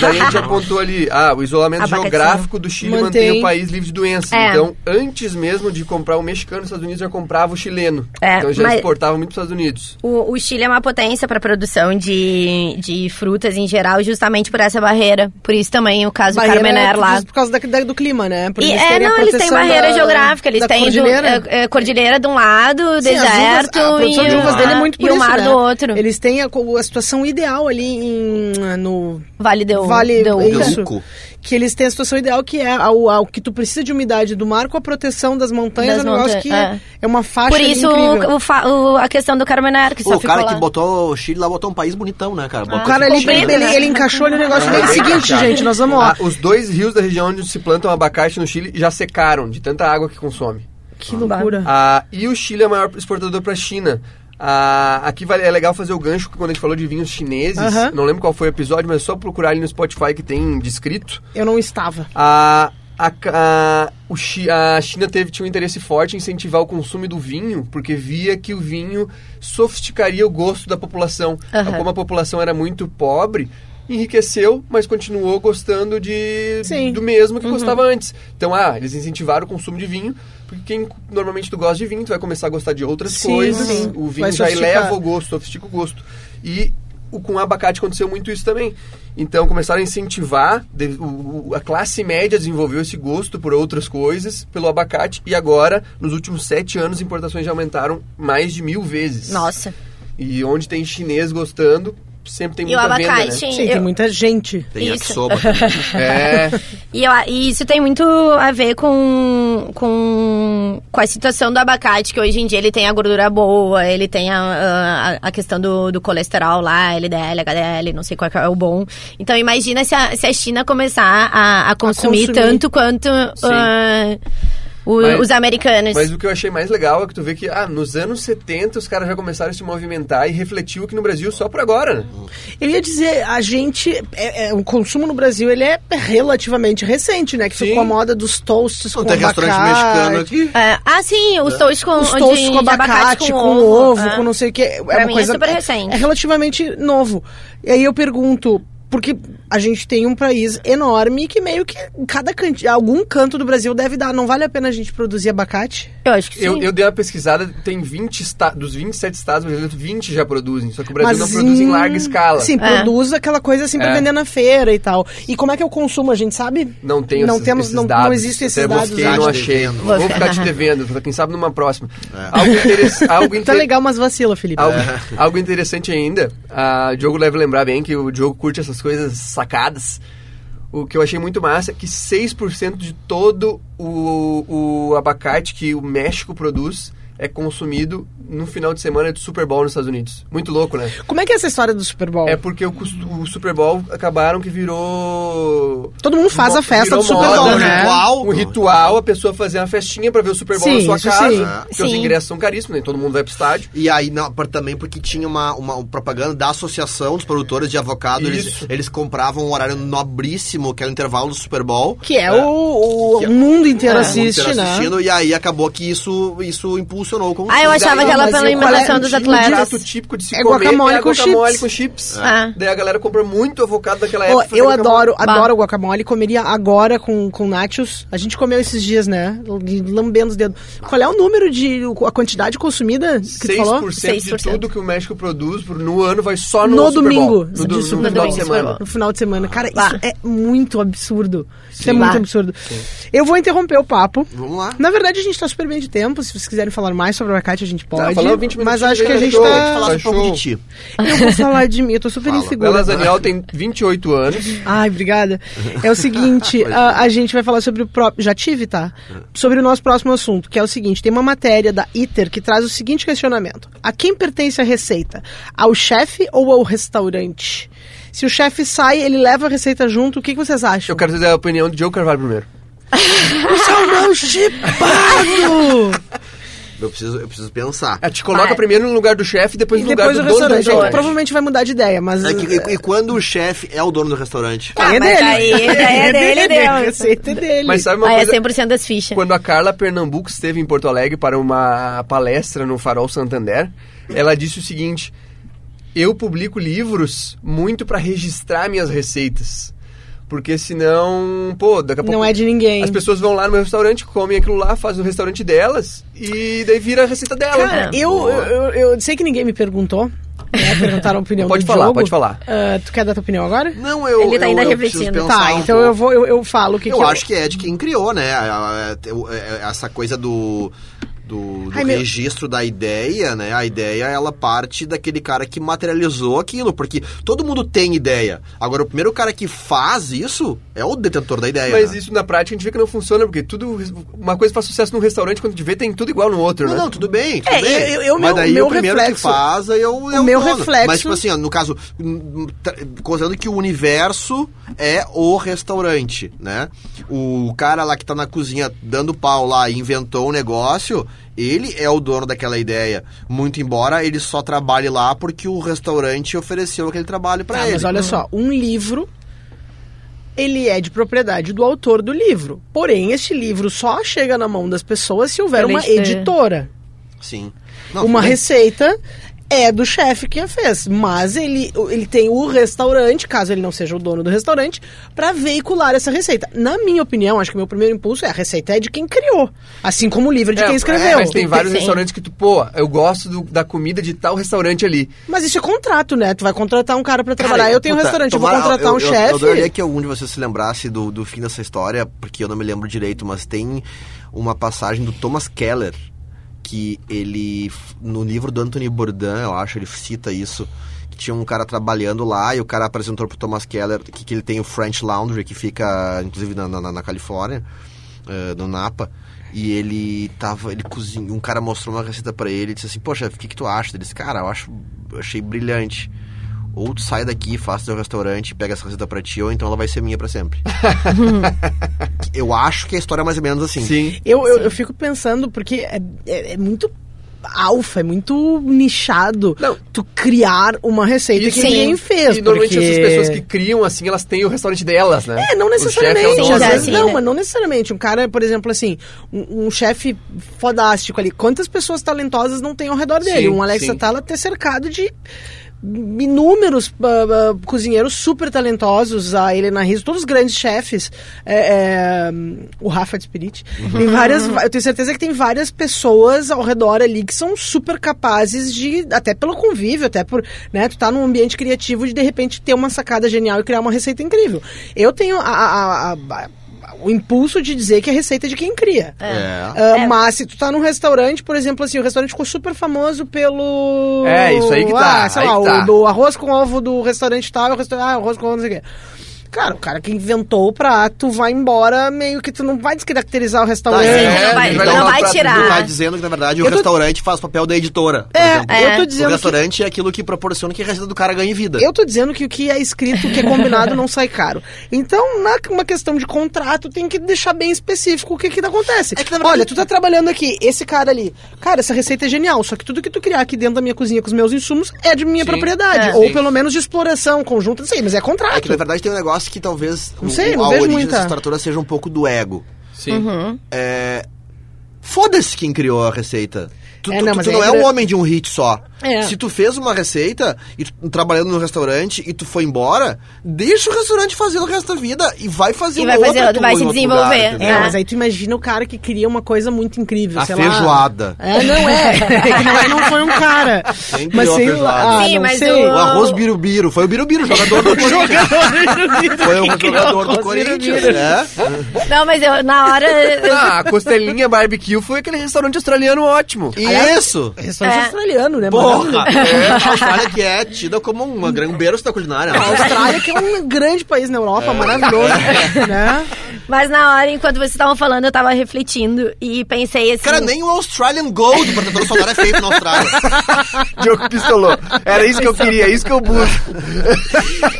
Daí a gente apontou ali, ah, o isolamento Abacatinho. geográfico do Chile Mantém. mantém o país livre de doenças. É. Então, antes mesmo de comprar o mexicano, os Estados Unidos já comprava o chileno. É, então já exportava muito para os Estados Unidos. O, o Chile é uma potência para produção de, de frutas em geral, justamente por essa barreira. Por isso também o caso do Barreira Carmener lá. Por causa da- da- do clima, né? Por E, eles é, não, eles têm barreira da- geográfica, eles têm do- cordilheira. é, é, cordilheira de um lado, Sim, as deserto uvas- e, de uvas o- dele é muito por e o isso, mar né? do outro. Eles têm a, a situação ideal ali em, no Vale do Vale do- é isso. Que eles têm a situação ideal que é ao, ao que tu precisa de umidade do mar com a proteção das montanhas. Das é um negócio que é. é. uma faixa Por isso o, o a questão do Carmener, que Pô, só o cara lá. que botou o Chile lá botou um país bonitão, né, cara? Botou O cara ali, tipo, ele, ele, né? ele encaixou ali o negócio Ah, bem bem seguinte, gente. Nós vamos, ó. Ah, os dois rios da região onde se plantam abacate no Chile já secaram de tanta água que consome. que loucura. Ah, e o Chile é o maior exportador para a China. Ah, aqui vale- é legal fazer o gancho quando a gente falou de vinhos chineses. Não lembro qual foi o episódio, mas é só procurar ali no Spotify que tem descrito. Eu não estava. A, a, a, o a China teve, tinha um interesse forte em incentivar o consumo do vinho, porque via que o vinho sofisticaria o gosto da população. Como a população era muito pobre, enriqueceu, mas continuou gostando de, Sim. do mesmo que gostava antes. Então, ah, eles incentivaram o consumo de vinho, porque quem normalmente tu gosta de vinho, tu vai começar a gostar de outras Sim, coisas. sim. O vinho Vai já eleva o gosto, sofistica o gosto. E o, com o abacate aconteceu muito isso também. Então começaram a incentivar, de- o- o- a classe média desenvolveu esse gosto por outras coisas, pelo abacate, e agora, nos últimos sete anos, importações já aumentaram mais de mil vezes. Nossa. E onde tem chinês gostando, sempre tem E o muita venda, abacate. né? Sim, eu- tem muita gente. Tem Isso. yakisoba. É, E, eu- e isso tem muito a ver com, com, com a situação do abacate, que hoje em dia ele tem a gordura boa, ele tem a, a, a questão do, do colesterol lá, LDL, HDL, não sei qual é o bom. Então imagina se a, se a China começar a, a consumir, consumir. tanto quanto ah, o- Mas- os americanos. mas o que eu achei mais legal é que tu vê que, ah, nos anos 70 os caras já começaram a se movimentar e refletiu aqui no Brasil só por agora, né? Eu ia dizer, a gente. É, é, o consumo no Brasil ele é relativamente recente, né? Que Sim. ficou a moda dos toasts Não com tem restaurante abacate. mexicano aqui. É, ah, sim, os toasts com, Os toasts com de abacate, com, ovo, é. com não sei o que. É Pra uma mim é coisa, super recente. É relativamente novo. E aí eu pergunto, porque a gente tem um país enorme que meio que cada canto, algum canto do Brasil deve dar. Não vale a pena a gente produzir abacate? Eu acho que sim. Eu, eu dei uma pesquisada, tem 20 esta dos 27 estados brasileiros, 20 já produzem. Só que o Brasil Mas não produz em larga escala. Sim, É. produz aquela coisa assim pra É. vender na feira e tal. E como é que é o consumo, a gente sabe? Não tem Não esses, temos, esses não, dados. não existem esses Até dados. busquei, não achei. devendo. Vou ficar te devendo, quem sabe numa próxima. Algo, interess, algo, Tá inter- legal, mas vacila, Felipe. algo, algo interessante ainda, a Diogo deve lembrar bem que o Diogo curte essas coisas sacadas. O que eu achei muito massa é que 6% de todo o, o abacate que o México produz é consumido no final de semana do Super Bowl nos Estados Unidos. Muito louco, né? Como é que é essa história do Super Bowl? É porque o, o Super Bowl acabaram que virou. Todo mundo faz a festa do Super moda, Bowl, um né? ritual. Um ritual, a pessoa fazer uma festinha pra ver o Super Bowl Sim, na sua isso casa. sim. Porque os Sim. ingressos são caríssimos, nem todo mundo vai pro estádio. E aí, não, também porque tinha uma, uma propaganda da Associação dos Produtores de Avocado. Eles, Isso. eles compravam um horário nobríssimo, que era o intervalo do Super Bowl. Que é, o, o Que é- mundo inteiro mundo assiste, inteiro né? assistindo, E aí acabou que isso, isso impulsionou o consumo. Ah, eu achava Daí, que ela pela é- alimentação dos o Um atletas. prato típico de se É comer guacamole é com guacamole chips. com chips. Ah. Daí a galera compra muito avocado daquela época. eu fazendo adoro, guacamole. adoro guacamole, comeria agora com, com nachos. A gente comeu esses dias, né? Lambendo os dedos. Qual é o número de. a quantidade consumida que tu falou? 6% de 6%. tudo que o México produz por- no ano vai só no, No, Super domingo. No, do- no Super final de semana. No final de semana. Cara, Bah. isso é muito absurdo. Isso é Sim. muito Bah. absurdo. Eu vou interromper o papo. Vamos lá. Na verdade, a gente tá super bem de tempo. Se vocês quiserem falar mais sobre o abacate, a gente pode. 20 mas acho que a gente tá. falar um pouco de ti. Eu vou falar de mim, eu tô super Fala. insegura. Bela Daniel tem 28 anos. Ai, obrigada. É o seguinte, a, a gente vai falar sobre o próprio. Já tive, tá? Sobre o nosso próximo assunto, que é o seguinte: tem uma matéria da ITER que traz o seguinte questionamento: A quem pertence a receita? Ao chefe ou ao restaurante? Se o chefe sai, ele leva a receita junto, o que, que vocês acham? Eu quero dizer a opinião do Diogo Carvalho primeiro. O salmão chipado! Eu preciso, eu preciso pensar. É, te coloca Vai. primeiro no lugar do chefe e depois e no lugar depois do o dono do restaurante. restaurante. Provavelmente vai mudar de ideia, mas. É que- e, e quando o chefe é o dono do restaurante? Ah, é dele. daí é dele, A Deus. receita é dele. Mas sabe uma Ah, é coisa? 100% das fichas. Quando a Carla Pernambuco esteve em Porto Alegre para uma palestra no Farol Santander, ela disse o seguinte: Eu publico livros muito para registrar minhas receitas. Porque senão, pô, daqui a pouco. Não é de ninguém. As pessoas vão lá no meu restaurante, comem aquilo lá, fazem o restaurante delas e daí vira a receita dela. Cara, eu, eu, eu, eu sei que ninguém me perguntou. Né, perguntaram a opinião Pode do falar, Diogo. pode falar. Ah, tu quer dar tua opinião agora? Não, eu. Ele tá eu, ainda eu refletindo. Tá, um então pouco. eu vou eu, eu falo o que eu que acho que é de quem criou, né? a- a- Essa coisa do. Do, do Ai, meu- registro da ideia, né? A ideia, ela parte daquele cara que materializou aquilo, porque todo mundo tem ideia. Agora, o primeiro cara que faz isso é o detentor da ideia. Mas né? isso na prática a gente vê que não funciona, porque tudo. Uma coisa faz sucesso num restaurante, quando te vê, tem tudo igual no outro, Não, né? não, tudo bem, tudo É, bem. eu- eu- Mas meu- daí meu o primeiro reflexo- que faz é o, é o o meu dono. reflexo- Mas, tipo assim, ó, no caso, considerando que o universo é o restaurante, né? O cara lá que tá na cozinha dando pau lá e inventou o negócio, Ele é o dono daquela ideia, muito embora ele só trabalhe lá porque o restaurante ofereceu aquele trabalho pra Tá, ele. mas olha só, um livro ele é de propriedade do autor do livro. Porém, este livro só chega na mão das pessoas se houver uma editora. Sim. Não, uma receita é do chefe que a fez, mas ele, ele tem o restaurante, caso ele não seja o dono do restaurante, pra veicular essa receita. Na minha opinião, acho que meu primeiro impulso é a receita é de quem criou, assim como o livro é de É, quem escreveu. mas tem vários Sim. restaurantes que tu, pô, eu gosto do- da comida de tal restaurante ali. Mas isso é contrato, né? Tu vai contratar um cara pra trabalhar. Cara, eu tenho um puta, restaurante, eu vou tomara- contratar um eu, Eu adoraria chefe. que algum de vocês se lembrasse do, do fim dessa história, porque eu não me lembro direito, mas tem uma passagem do Thomas Keller, que ele, no livro do Anthony Bourdain, eu acho, ele cita isso, que tinha um cara trabalhando lá e o cara apresentou pro Thomas Keller que, que ele tem o French Laundry, que fica, inclusive, na, na, na Califórnia, eh, no Napa. E ele tava, ele cozinhou, um cara mostrou uma receita pra ele e disse assim, poxa, o que, que tu acha? Ele disse, cara, eu acho, achei brilhante. Ou tu sai daqui, faz teu restaurante, pega essa receita pra ti, ou então ela vai ser minha pra sempre. eu acho que a história é mais ou menos assim. Sim. Eu, eu, eu fico pensando, porque é, é, é muito alfa, é muito nichado Não. tu criar uma receita que Sim. ninguém fez. E normalmente porque... essas pessoas que criam, assim, elas têm o restaurante delas, né? É, não O necessariamente. é o Sim, dono. às já, vezes sim, não, né? mas não necessariamente. Um cara, por exemplo, assim, um, um chefe fodástico ali. Quantas pessoas talentosas não tem ao redor dele? Sim, um Alex sim. Atala tá cercado de inúmeros ah, ah, cozinheiros super talentosos, a Helena Rizzo, todos os grandes chefes, é, é, o Rafa de Spirit, tem várias, eu tenho certeza que tem várias pessoas ao redor ali que são super capazes de, até pelo convívio, até por, né, tu tá num ambiente criativo de de repente ter uma sacada genial e criar uma receita incrível. Eu tenho a- a- a- a- o impulso de dizer que a receita é de quem cria. É. É. Mas se tu tá num restaurante, por exemplo, assim, o restaurante ficou super famoso pelo. É, isso aí que tá, Ah, sei aí lá, que o tá. do arroz com ovo do restaurante tal, o restaurante, ah, arroz com ovo, não sei o quê. Cara, o cara que inventou o prato vai embora, meio que tu não vai descaracterizar o restaurante. Sim, É, não vai, vai não vai prato Tu tirar. tá dizendo que, na verdade, o tô- restaurante faz papel da editora. É, exemplo. eu tô O dizendo que restaurante é aquilo que proporciona que a receita do cara ganhe vida. Eu tô dizendo que o que é escrito, o que é combinado, não sai caro. Então, na uma questão de contrato, tem que deixar bem específico o que que acontece. É que, verdade- Olha, tu tá trabalhando aqui, esse cara ali. Cara, essa receita é genial, só que tudo que tu criar aqui dentro da minha cozinha com os meus insumos é de minha Sim. propriedade. É. Ou Sim. pelo menos de exploração conjunta, não sei, mas é contrato. É que, na verdade, tem um negócio que talvez Não o- sei, não a vejo origem muita. dessa história toda seja um pouco do ego. Sim. É... Foda-se quem criou a receita. Tu, É, tu- não, tu mas não é gra- um homem de um hit só. É. Se tu fez uma receita e tu trabalhando no restaurante e tu foi embora, deixa o restaurante fazer o resto da vida e vai fazer E uma vai fazer outra vai se desenvolver. lugar, É? É. mas aí tu imagina o cara que cria uma coisa muito incrível, A sei feijoada. lá. É, não é. Que não, é, não foi um cara. Quem mas sei feijoada? lá. Sim, não mas sei. o- O arroz birubiru. Foi o birubiru, jogador do Corinthians. Foi o jogador do Corinthians. É? Não, mas eu, na hora. eu- Ah, a costelinha barbecue foi aquele restaurante australiano ótimo. Isso! Restaurante É. australiano, né? Porra! É, a Austrália que é tida como uma grande berço da culinária. A Austrália, que é um grande país na Europa, maravilhoso. Né? Mas na hora, enquanto vocês estavam falando, eu tava refletindo e pensei assim. Cara, nem o Australian Gold, protetor solar, é feito na Austrália. Diogo pistolou. Era isso que eu queria, é isso que eu busco.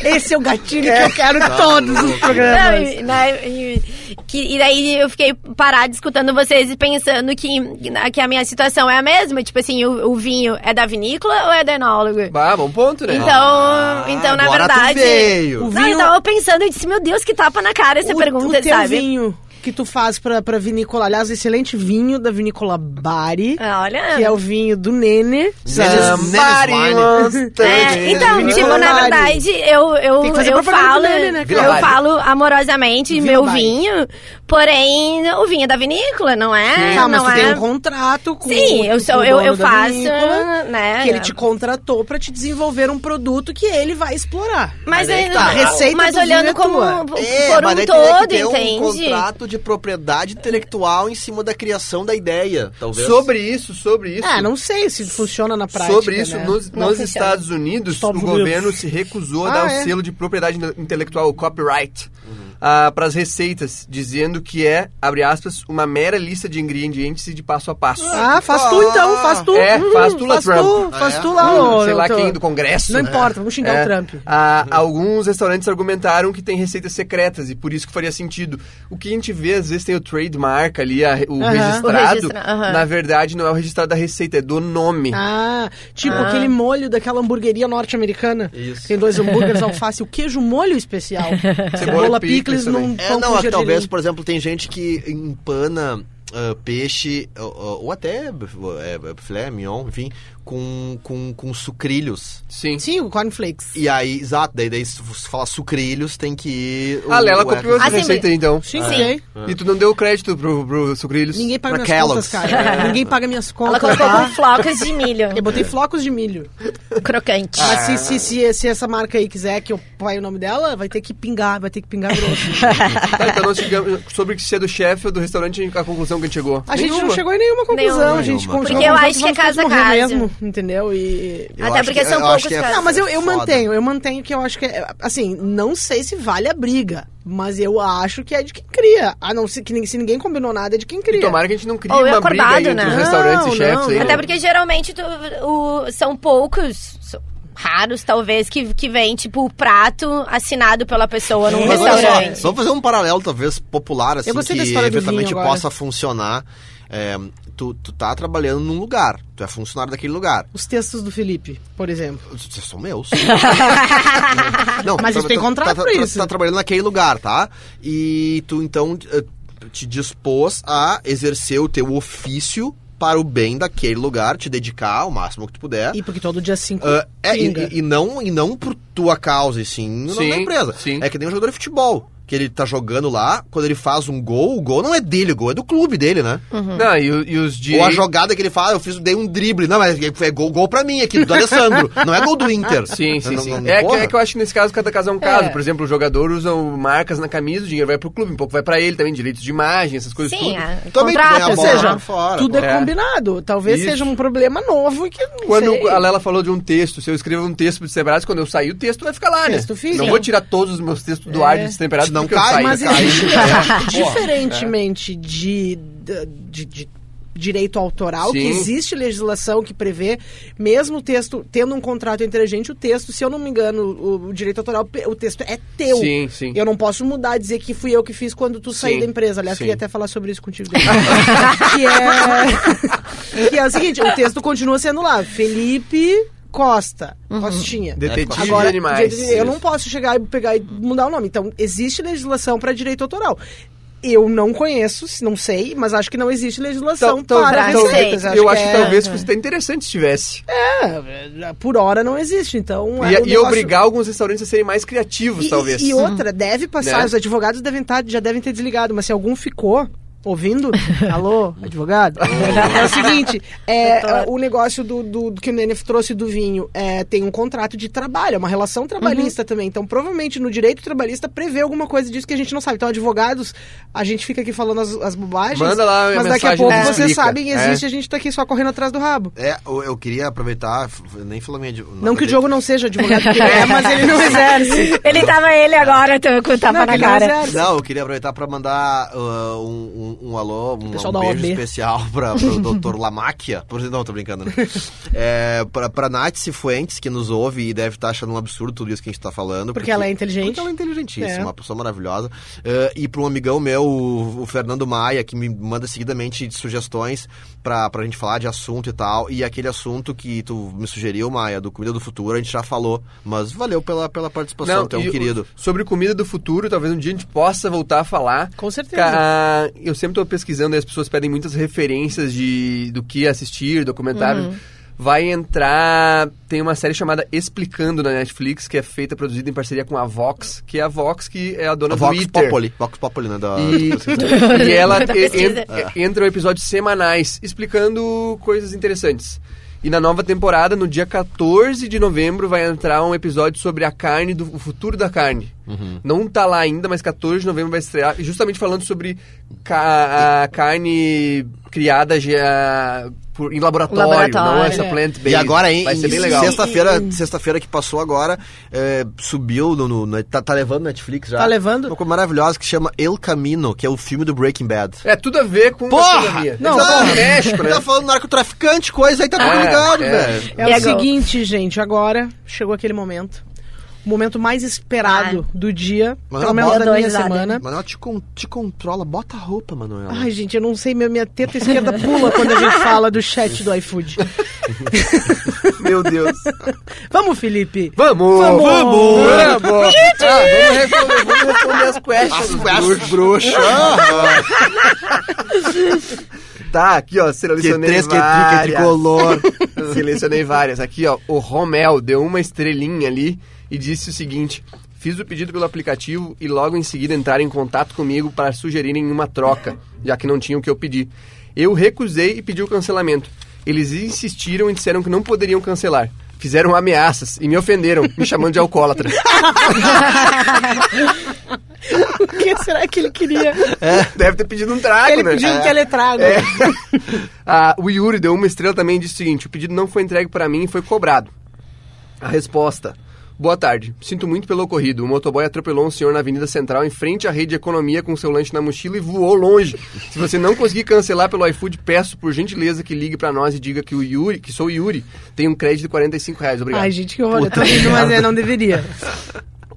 Esse é o gatilho que eu quero em todos os Não, programas. e, né, e, que, e daí eu fiquei parada escutando vocês e pensando que, que a minha situação é a mesma. Tipo assim, o, o vinho é da vinícola ou é da enólogo? Bah, bom ponto, né? Então, então na verdade. veio. O Não, vinho- eu tava pensando e disse, meu Deus, que tapa na cara essa o, pergunta, o teu sabe? vinho que tu faz pra, pra vinícola, aliás, excelente vinho da vinícola Bari, Ah, Olha. que é o vinho do Nene. Somebody to É, então, tipo, na Bari. verdade, eu, eu, eu falo, dele, né, eu Bari. falo amorosamente Vila meu Bari. vinho, porém, o vinho é da vinícola, não é? Tá, mas não tu é... tem um contrato com Sim, eu com sou- o eu- dono eu da faço, vinícola, né? Que ele te contratou pra te desenvolver um produto que ele vai explorar. Mas, Mas aí é- tá. A receita mas olhando é como tua. por É, um todo, ter um entende? contrato de propriedade intelectual em cima da criação da ideia, talvez. Sobre isso, sobre isso. Ah, não sei se funciona na prática. Sobre isso, né? nos, nos funciona. Estados Unidos, Estados o Unidos. governo se recusou a Ah, dar é? o selo de propriedade intelectual, o copyright, para as receitas, dizendo que é, abre aspas, uma mera lista de ingredientes e de passo a passo. Ah, faz tu então, faz tu. É, faz tu, faz Trump. tu, faz Ah, tu é? lá. Hum, sei lá tô- quem do Congresso. Não importa, vamos xingar É. o Trump. Ah, alguns restaurantes argumentaram que tem receitas secretas e por isso que faria sentido. O que a gente vê, às vezes, tem o trademark ali, a- o Aham. registrado. O registra- aham. Na verdade, não é o registrado da receita, é do nome. Ah, tipo Ah. aquele molho daquela hamburgueria norte-americana. Isso. Tem dois hambúrgueres, alface, o queijo molho especial. Cebola Cebola picles É, pão não, com é que talvez, por exemplo, tem gente que empana ah, peixe, ou, ou- ou até é, filé mignon, enfim, com, com, com sucrilhos. Sim. Sim, o cornflakes. E aí, exato, daí, daí se você fala sucrilhos, tem que ir... o- A Lela o- copiou essa Ah, sim, receita então. Sim, Ah. sim. E tu não deu crédito pro, pro Sucrilhos? Ninguém paga Pra minhas Kellogg's. contas, cara. Ninguém paga minhas Ela contas, colocou tá? com flocos de milho. Eu botei flocos de milho. Crocante. Mas se, se, se, se essa marca aí quiser que eu ponha o nome dela, vai ter que pingar, vai ter que pingar grosso. Tá, então nós chegamos sobre se é do chefe ou do restaurante, a conclusão que a gente chegou. A gente não chegou em nenhuma conclusão, Nenhuma. a gente Porque eu acho que é casa a casa. mesmo, entendeu? E... Eu Até porque que- são eu acho poucos que é casos. Não, mas eu, eu foda. mantenho, eu mantenho que eu acho que é, assim, não sei se vale a briga, mas eu acho que é de quem cria. A não ser que se ninguém combinou nada é de quem E cria. tomara que a gente não crie Ou é uma briga acordado, aí entre né? os restaurantes Não, e chefes aí. Até porque geralmente tu- o- são poucos, so- raros talvez, que, que vem, tipo, o prato assinado pela pessoa num Mas olha só, restaurante. vamos fazer um paralelo, talvez, popular, assim, gostei que da história do eventualmente possa funcionar. É, tu, tu tá trabalhando num lugar, tu é funcionário daquele lugar. Os textos do Felipe, por exemplo. Vocês são meus. Não, Mas tu isso tem tá- contrato tá, pra tá- isso. Tá trabalhando naquele lugar, tá? E tu, então, eh, te dispôs a exercer o teu ofício para o bem daquele lugar, te dedicar ao máximo que tu puder. E porque todo dia 5 Ah, é, e, e- não, e não por tua causa, e sim, Sim, da empresa. sim. É que nem um jogador de futebol. Que ele tá jogando lá, quando ele faz um gol, o gol não é dele, o gol é do clube dele, né? Não, e, e os Ou a jogada que ele fala, eu fiz, dei um drible. Não, mas é gol, gol pra mim aqui, do Alessandro. não é gol do Inter. Sim, sim, Não- sim. não- é, que, é que eu acho que nesse caso cada caso é um caso. É. Por exemplo, o jogador usa marcas na camisa, o dinheiro vai pro clube, um pouco vai pra ele também, direitos de imagem, essas coisas Sim, tudo. é, Também contrato. a bola seja, fora, tudo é, É. combinado. Talvez Isso. seja um problema novo e que eu não Quando sei. a Lela falou de um texto, se eu escrever um texto pro Destemperado, quando eu sair o texto vai ficar lá, né? Texto fica. Não vou tirar todos os meus textos do É. ar de Destemperado não cai. Mas Cai, existe, cai. diferentemente de, de- de direito autoral, que Sim. existe legislação que prevê, mesmo o texto, tendo um contrato entre a gente, o texto, se eu não me engano, o, o direito autoral, o texto é teu. Sim, sim. Eu não posso mudar, dizer que fui eu que fiz quando tu saí da empresa. Aliás, sim. queria até falar sobre isso contigo. que é... que é o seguinte, o texto continua sendo lá, Felipe... Costa, Costinha. Detetive Agora, de animais. eu não posso chegar e pegar e mudar o nome. Então, existe legislação para direito autoral. Eu não conheço, não sei, mas acho que não existe legislação Então, para então, receitas. eu acho que, é- talvez fosse até interessante se tivesse. é, por hora não existe, então... E, é, o e negócio- obrigar alguns restaurantes a serem mais criativos, e, talvez. E outra, deve passar, Né? os advogados devem estar, já devem ter desligado, mas se algum ficou ouvindo, alô, advogado, é o seguinte, é, o negócio do, do- do que o Nenef trouxe do vinho, é, tem um contrato de trabalho, é uma relação trabalhista também, então provavelmente no direito trabalhista prevê alguma coisa disso que a gente não sabe. Então advogados, a gente fica aqui falando as, as bobagens, Manda lá a mas daqui a pouco do vocês sabem, existe, É. a gente tá aqui só correndo atrás do rabo. É, eu, eu queria aproveitar, nem falou minha... Não que o Diogo não seja advogado, porque ele é, mas ele não exerce. Ele tava ele agora, tô com o tapa Não, que na não cara. exerce. Não, eu queria aproveitar para mandar uh, um, um, um alô, um, Pessoal um da beijo OAB. especial para o Dr. Lamáquia. Por não, tô brincando, né? É, pra, pra Nath Cifuentes, que nos ouve e deve estar achando um absurdo tudo isso que a gente tá falando. Porque ela é inteligente. Porque ela é inteligentíssima, É. uma pessoa maravilhosa. Uh, e para um amigão meu, o, o Fernando Maia, que me manda seguidamente sugestões pra, pra gente falar de assunto e tal. E aquele assunto que tu me sugeriu, Maia, do Comida do Futuro, a gente já falou. Mas valeu pela, pela participação, tu é um e o- querido. Sobre comida do futuro, talvez um dia a gente possa voltar a falar. Com certeza. Ca- Eu sempre estou pesquisando e as pessoas pedem muitas referências de do que assistir, documentários. Uhum. Vai entrar. Tem uma série chamada Explicando na Netflix, que é feita, produzida em parceria com a Vox, que é a Vox que é a dona do Vox Twitter. Populi. Vox Populi, né? Da, E, e ela en- entram episódios semanais explicando coisas interessantes. E na nova temporada, no dia 14 de novembro, vai entrar um episódio sobre a carne, do, o futuro da carne. Não tá lá ainda, mas 14 de novembro vai estrear, justamente falando sobre ca- a carne criada já por, em laboratório, Laboratório, não essa é. plant-based. E agora, hein? Vai ser em bem legal. Sexta-feira, sexta-feira que passou agora, é, subiu no, no- no- tá, tá levando Netflix já. Tá levando? Uma coisa maravilhosa que chama El Camino, que é o filme do Breaking Bad. É tudo a ver com Porra! Não, estão porra. no México, né? Tá falando narcotraficante, coisa aí, tá tudo É, ligado, é. velho. É E o agora? seguinte, gente, agora chegou aquele momento. O momento mais esperado do dia, Mas pelo menos da dois minha semana. Manoel te, con- te controla, bota a roupa, Manoel. Ai, gente, eu não sei, minha, minha teta esquerda pula quando a gente fala do chat do iFood. Meu Deus. Vamos, Felipe. Vamos! Vamos! Vamos! Ah, vamos responder, vamos responder as questions. As bruxo. Tá, aqui ó, Que selecionei três, que trica, várias. tricolor. Selecionei várias. Aqui ó, o Romel deu uma estrelinha ali e disse o seguinte... Fiz o pedido pelo aplicativo e logo em seguida entraram em contato comigo para sugerirem uma troca, já que não tinham o que eu pedi. Eu recusei e pedi o cancelamento. Eles insistiram e disseram que não poderiam cancelar. Fizeram ameaças e me ofenderam, me chamando de alcoólatra. O que será que ele queria? Deve ter pedido um trago, ele né? pediu um teletrago. É. Ah, o Yuri deu uma estrela também e disse o seguinte: o pedido não foi entregue para mim e foi cobrado. A resposta. Boa tarde. Sinto muito pelo ocorrido. O motoboy atropelou um senhor na Avenida Central em frente à rede de economia com seu lanche na mochila e voou longe. Se você não conseguir cancelar pelo iFood, peço por gentileza que ligue para nós e diga que o Yuri, que sou o Yuri, tem um crédito de 45 reais. Obrigado. Ai, gente, que horror. Eu tô rindo, mas é, não deveria.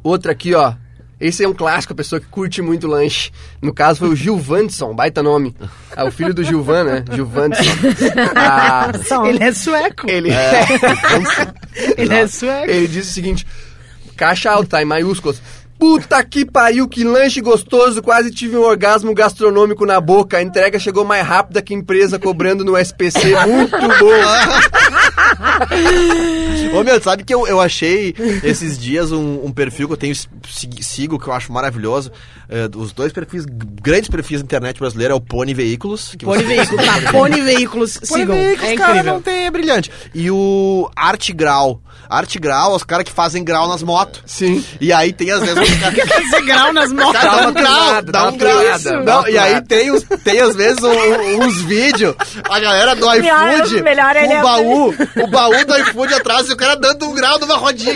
Outra aqui, ó. Esse é um clássico, a pessoa que curte muito lanche. No caso foi o Gilvanson, baita nome. É o filho do Gilvan, né? Gilvanson. Ah, Ele é sueco. ele, Ele é sueco. ele disse o seguinte: caixa alta, tá, em maiúsculas. Puta que pariu, que lanche gostoso, quase tive um orgasmo gastronômico na boca. A entrega chegou mais rápida que empresa cobrando no SPC. Muito bom. Ô, meu, sabe que eu, eu achei esses dias um, um perfil que eu tenho sig- sigo, que eu acho maravilhoso. É, os dois perfis, grandes perfis da internet brasileira é o Pony Veículos. Que Pony você- Veículos, tá. Pony Veículos, Pony sigam. Veículos, é cara, incrível. não tem, é brilhante. E o Arte Grau. Arte Grau, os caras que fazem grau nas motos. Sim. E aí tem às vezes os caras... Fazer grau nas motos. Cara, dá um grau, dá um grau. Não, e aí tem, os, tem às vezes um- uns vídeos, a galera do iFood, melhor o é- baú, o baú do iFood atrás e o cara dando um grau numa rodinha.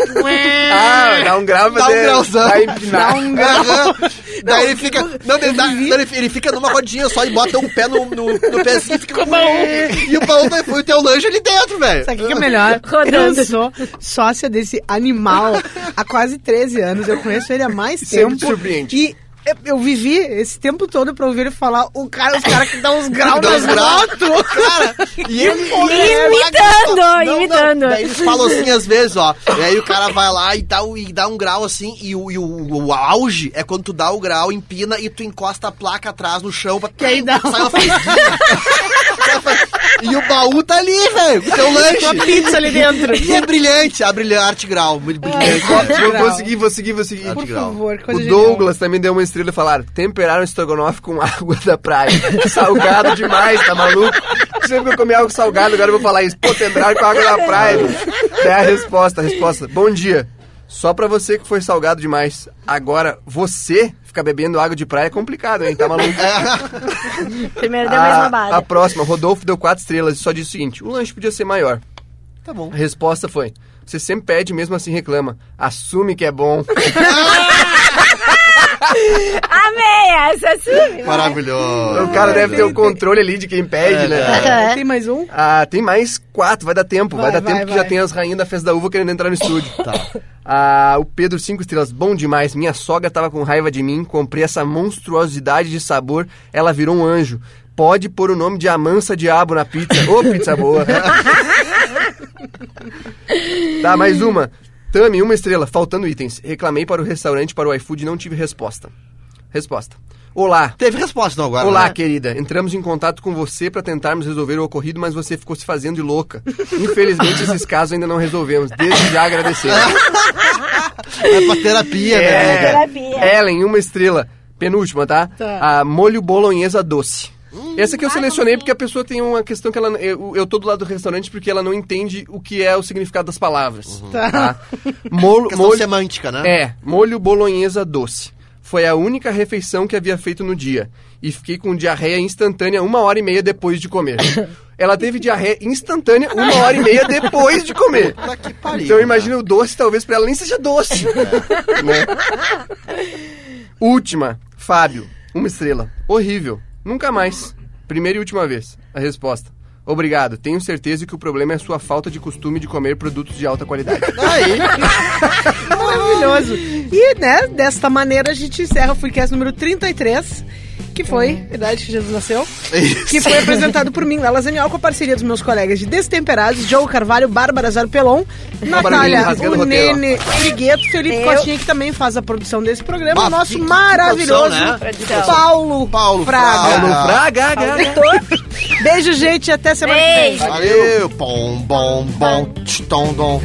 Ah, dá um grau Dá um grauzão. Dá um grau. Daí ele fica. Não, ele, dá- não, ele, ele fica numa rodinha só e bota um pé no, no, no pezinho e fica com o baú. E o baú iFood tem o lanche ali dentro, velho. Sabe o que é melhor? Rodando. Eu sou sócia desse animal há quase 13 anos. Eu conheço ele há mais Sempre tempo. te surpreende. E eu- eu vivi esse tempo todo pra ouvir ele falar o cara, os caras que dão uns graus Dá nas uns graus. motos. Cara, e ele, e é ele Imitando, Não, não. imitando. Daí eles falam assim às vezes, ó. E aí o cara vai lá e dá, e dá um grau assim, e, o, e o, o auge é quando tu dá o grau, empina e tu encosta a placa atrás no chão pra que aí dá sai uma. E o baú tá ali, velho, com teu lanche. Uma pizza ali dentro. E é brilhante, a brilhante grau, muito brilhante. Vou, Grau. vou seguir, vou seguir, vou seguir. Por grau. favor, coisa O genial. Douglas também deu uma estrela e falaram: temperaram o estrogonofe com água da praia. Salgado demais, tá maluco? Sempre que eu comi algo salgado, agora eu vou falar isso. Pô, temperaram com água da praia. É a resposta, a resposta. Bom dia. Só pra você que foi salgado demais. Agora, você ficar bebendo água de praia é complicado, hein? Tá maluco? Primeiro deu mais a, babada. a próxima, Rodolfo deu quatro estrelas e só disse o seguinte: o lanche podia ser maior. Tá bom. A resposta foi: você sempre pede, mesmo assim reclama. Assume que é bom. Amei essa, sim. Maravilhoso. O cara deve ter o controle ali de quem pede, né? Aham. Tem mais um? Ah, tem mais quatro, vai dar tempo. Vai, Vai, dar vai, tempo que vai. já tem as rainhas da festa da uva querendo entrar no estúdio. tá. Ah, o Pedro, cinco estrelas, bom demais. Minha sogra tava com raiva de mim, comprei essa monstruosidade de sabor, ela virou um anjo. Pode pôr o nome de Amansa Diabo na pizza. Ô, pizza boa. tá, mais uma. Tami, uma estrela, faltando itens. Reclamei para o restaurante, para o iFood e não tive resposta. Resposta. Olá. Teve resposta não agora, Olá, né? querida. Entramos em contato com você para tentarmos resolver o ocorrido, mas você ficou se fazendo de louca. Infelizmente, esses casos ainda não resolvemos. Desde já agradecemos. É pra terapia, né, amiga? Terapia. Ellen, uma estrela. Penúltima, tá? Tá. A molho bolonhesa doce. Hum, Essa aqui eu selecionei porque a pessoa tem uma questão que ela. Eu, eu tô do lado do restaurante porque ela não entende o que é o significado das palavras. Tá. Molo, Questão molho, semântica, né? É, molho bolonhesa doce. Foi a única refeição que havia feito no dia. E fiquei com diarreia instantânea uma hora e meia depois de comer. ela teve diarreia instantânea uma hora e meia depois de comer. Puta que pariu, Então imagina o doce, talvez pra ela nem seja doce. né? Última, Fábio, uma estrela. Horrível. Nunca mais. Primeira e última vez. A resposta. Obrigado. Tenho certeza que o problema é a sua falta de costume de comer produtos de alta qualidade. Aí, Maravilhoso. E, né, desta maneira a gente encerra o Freecast número 33, que foi, a idade que Jesus nasceu, Isso. que foi apresentado por mim, Lala Zaniol, com a parceria dos meus colegas de Destemperados, Joe Carvalho, Bárbara Zarpelon, Natália, o Nene, Brigueto, Felipe Eu. Cotinha, que também faz a produção desse programa, Bah, o nosso que- que maravilhoso produção, né? Paulo, Paulo Fraga. Paulo Fraga, gaga. Beijo, gente, até semana que vem. Beijo. Valeu. Bom, bom, bom. Tch, tom, dom.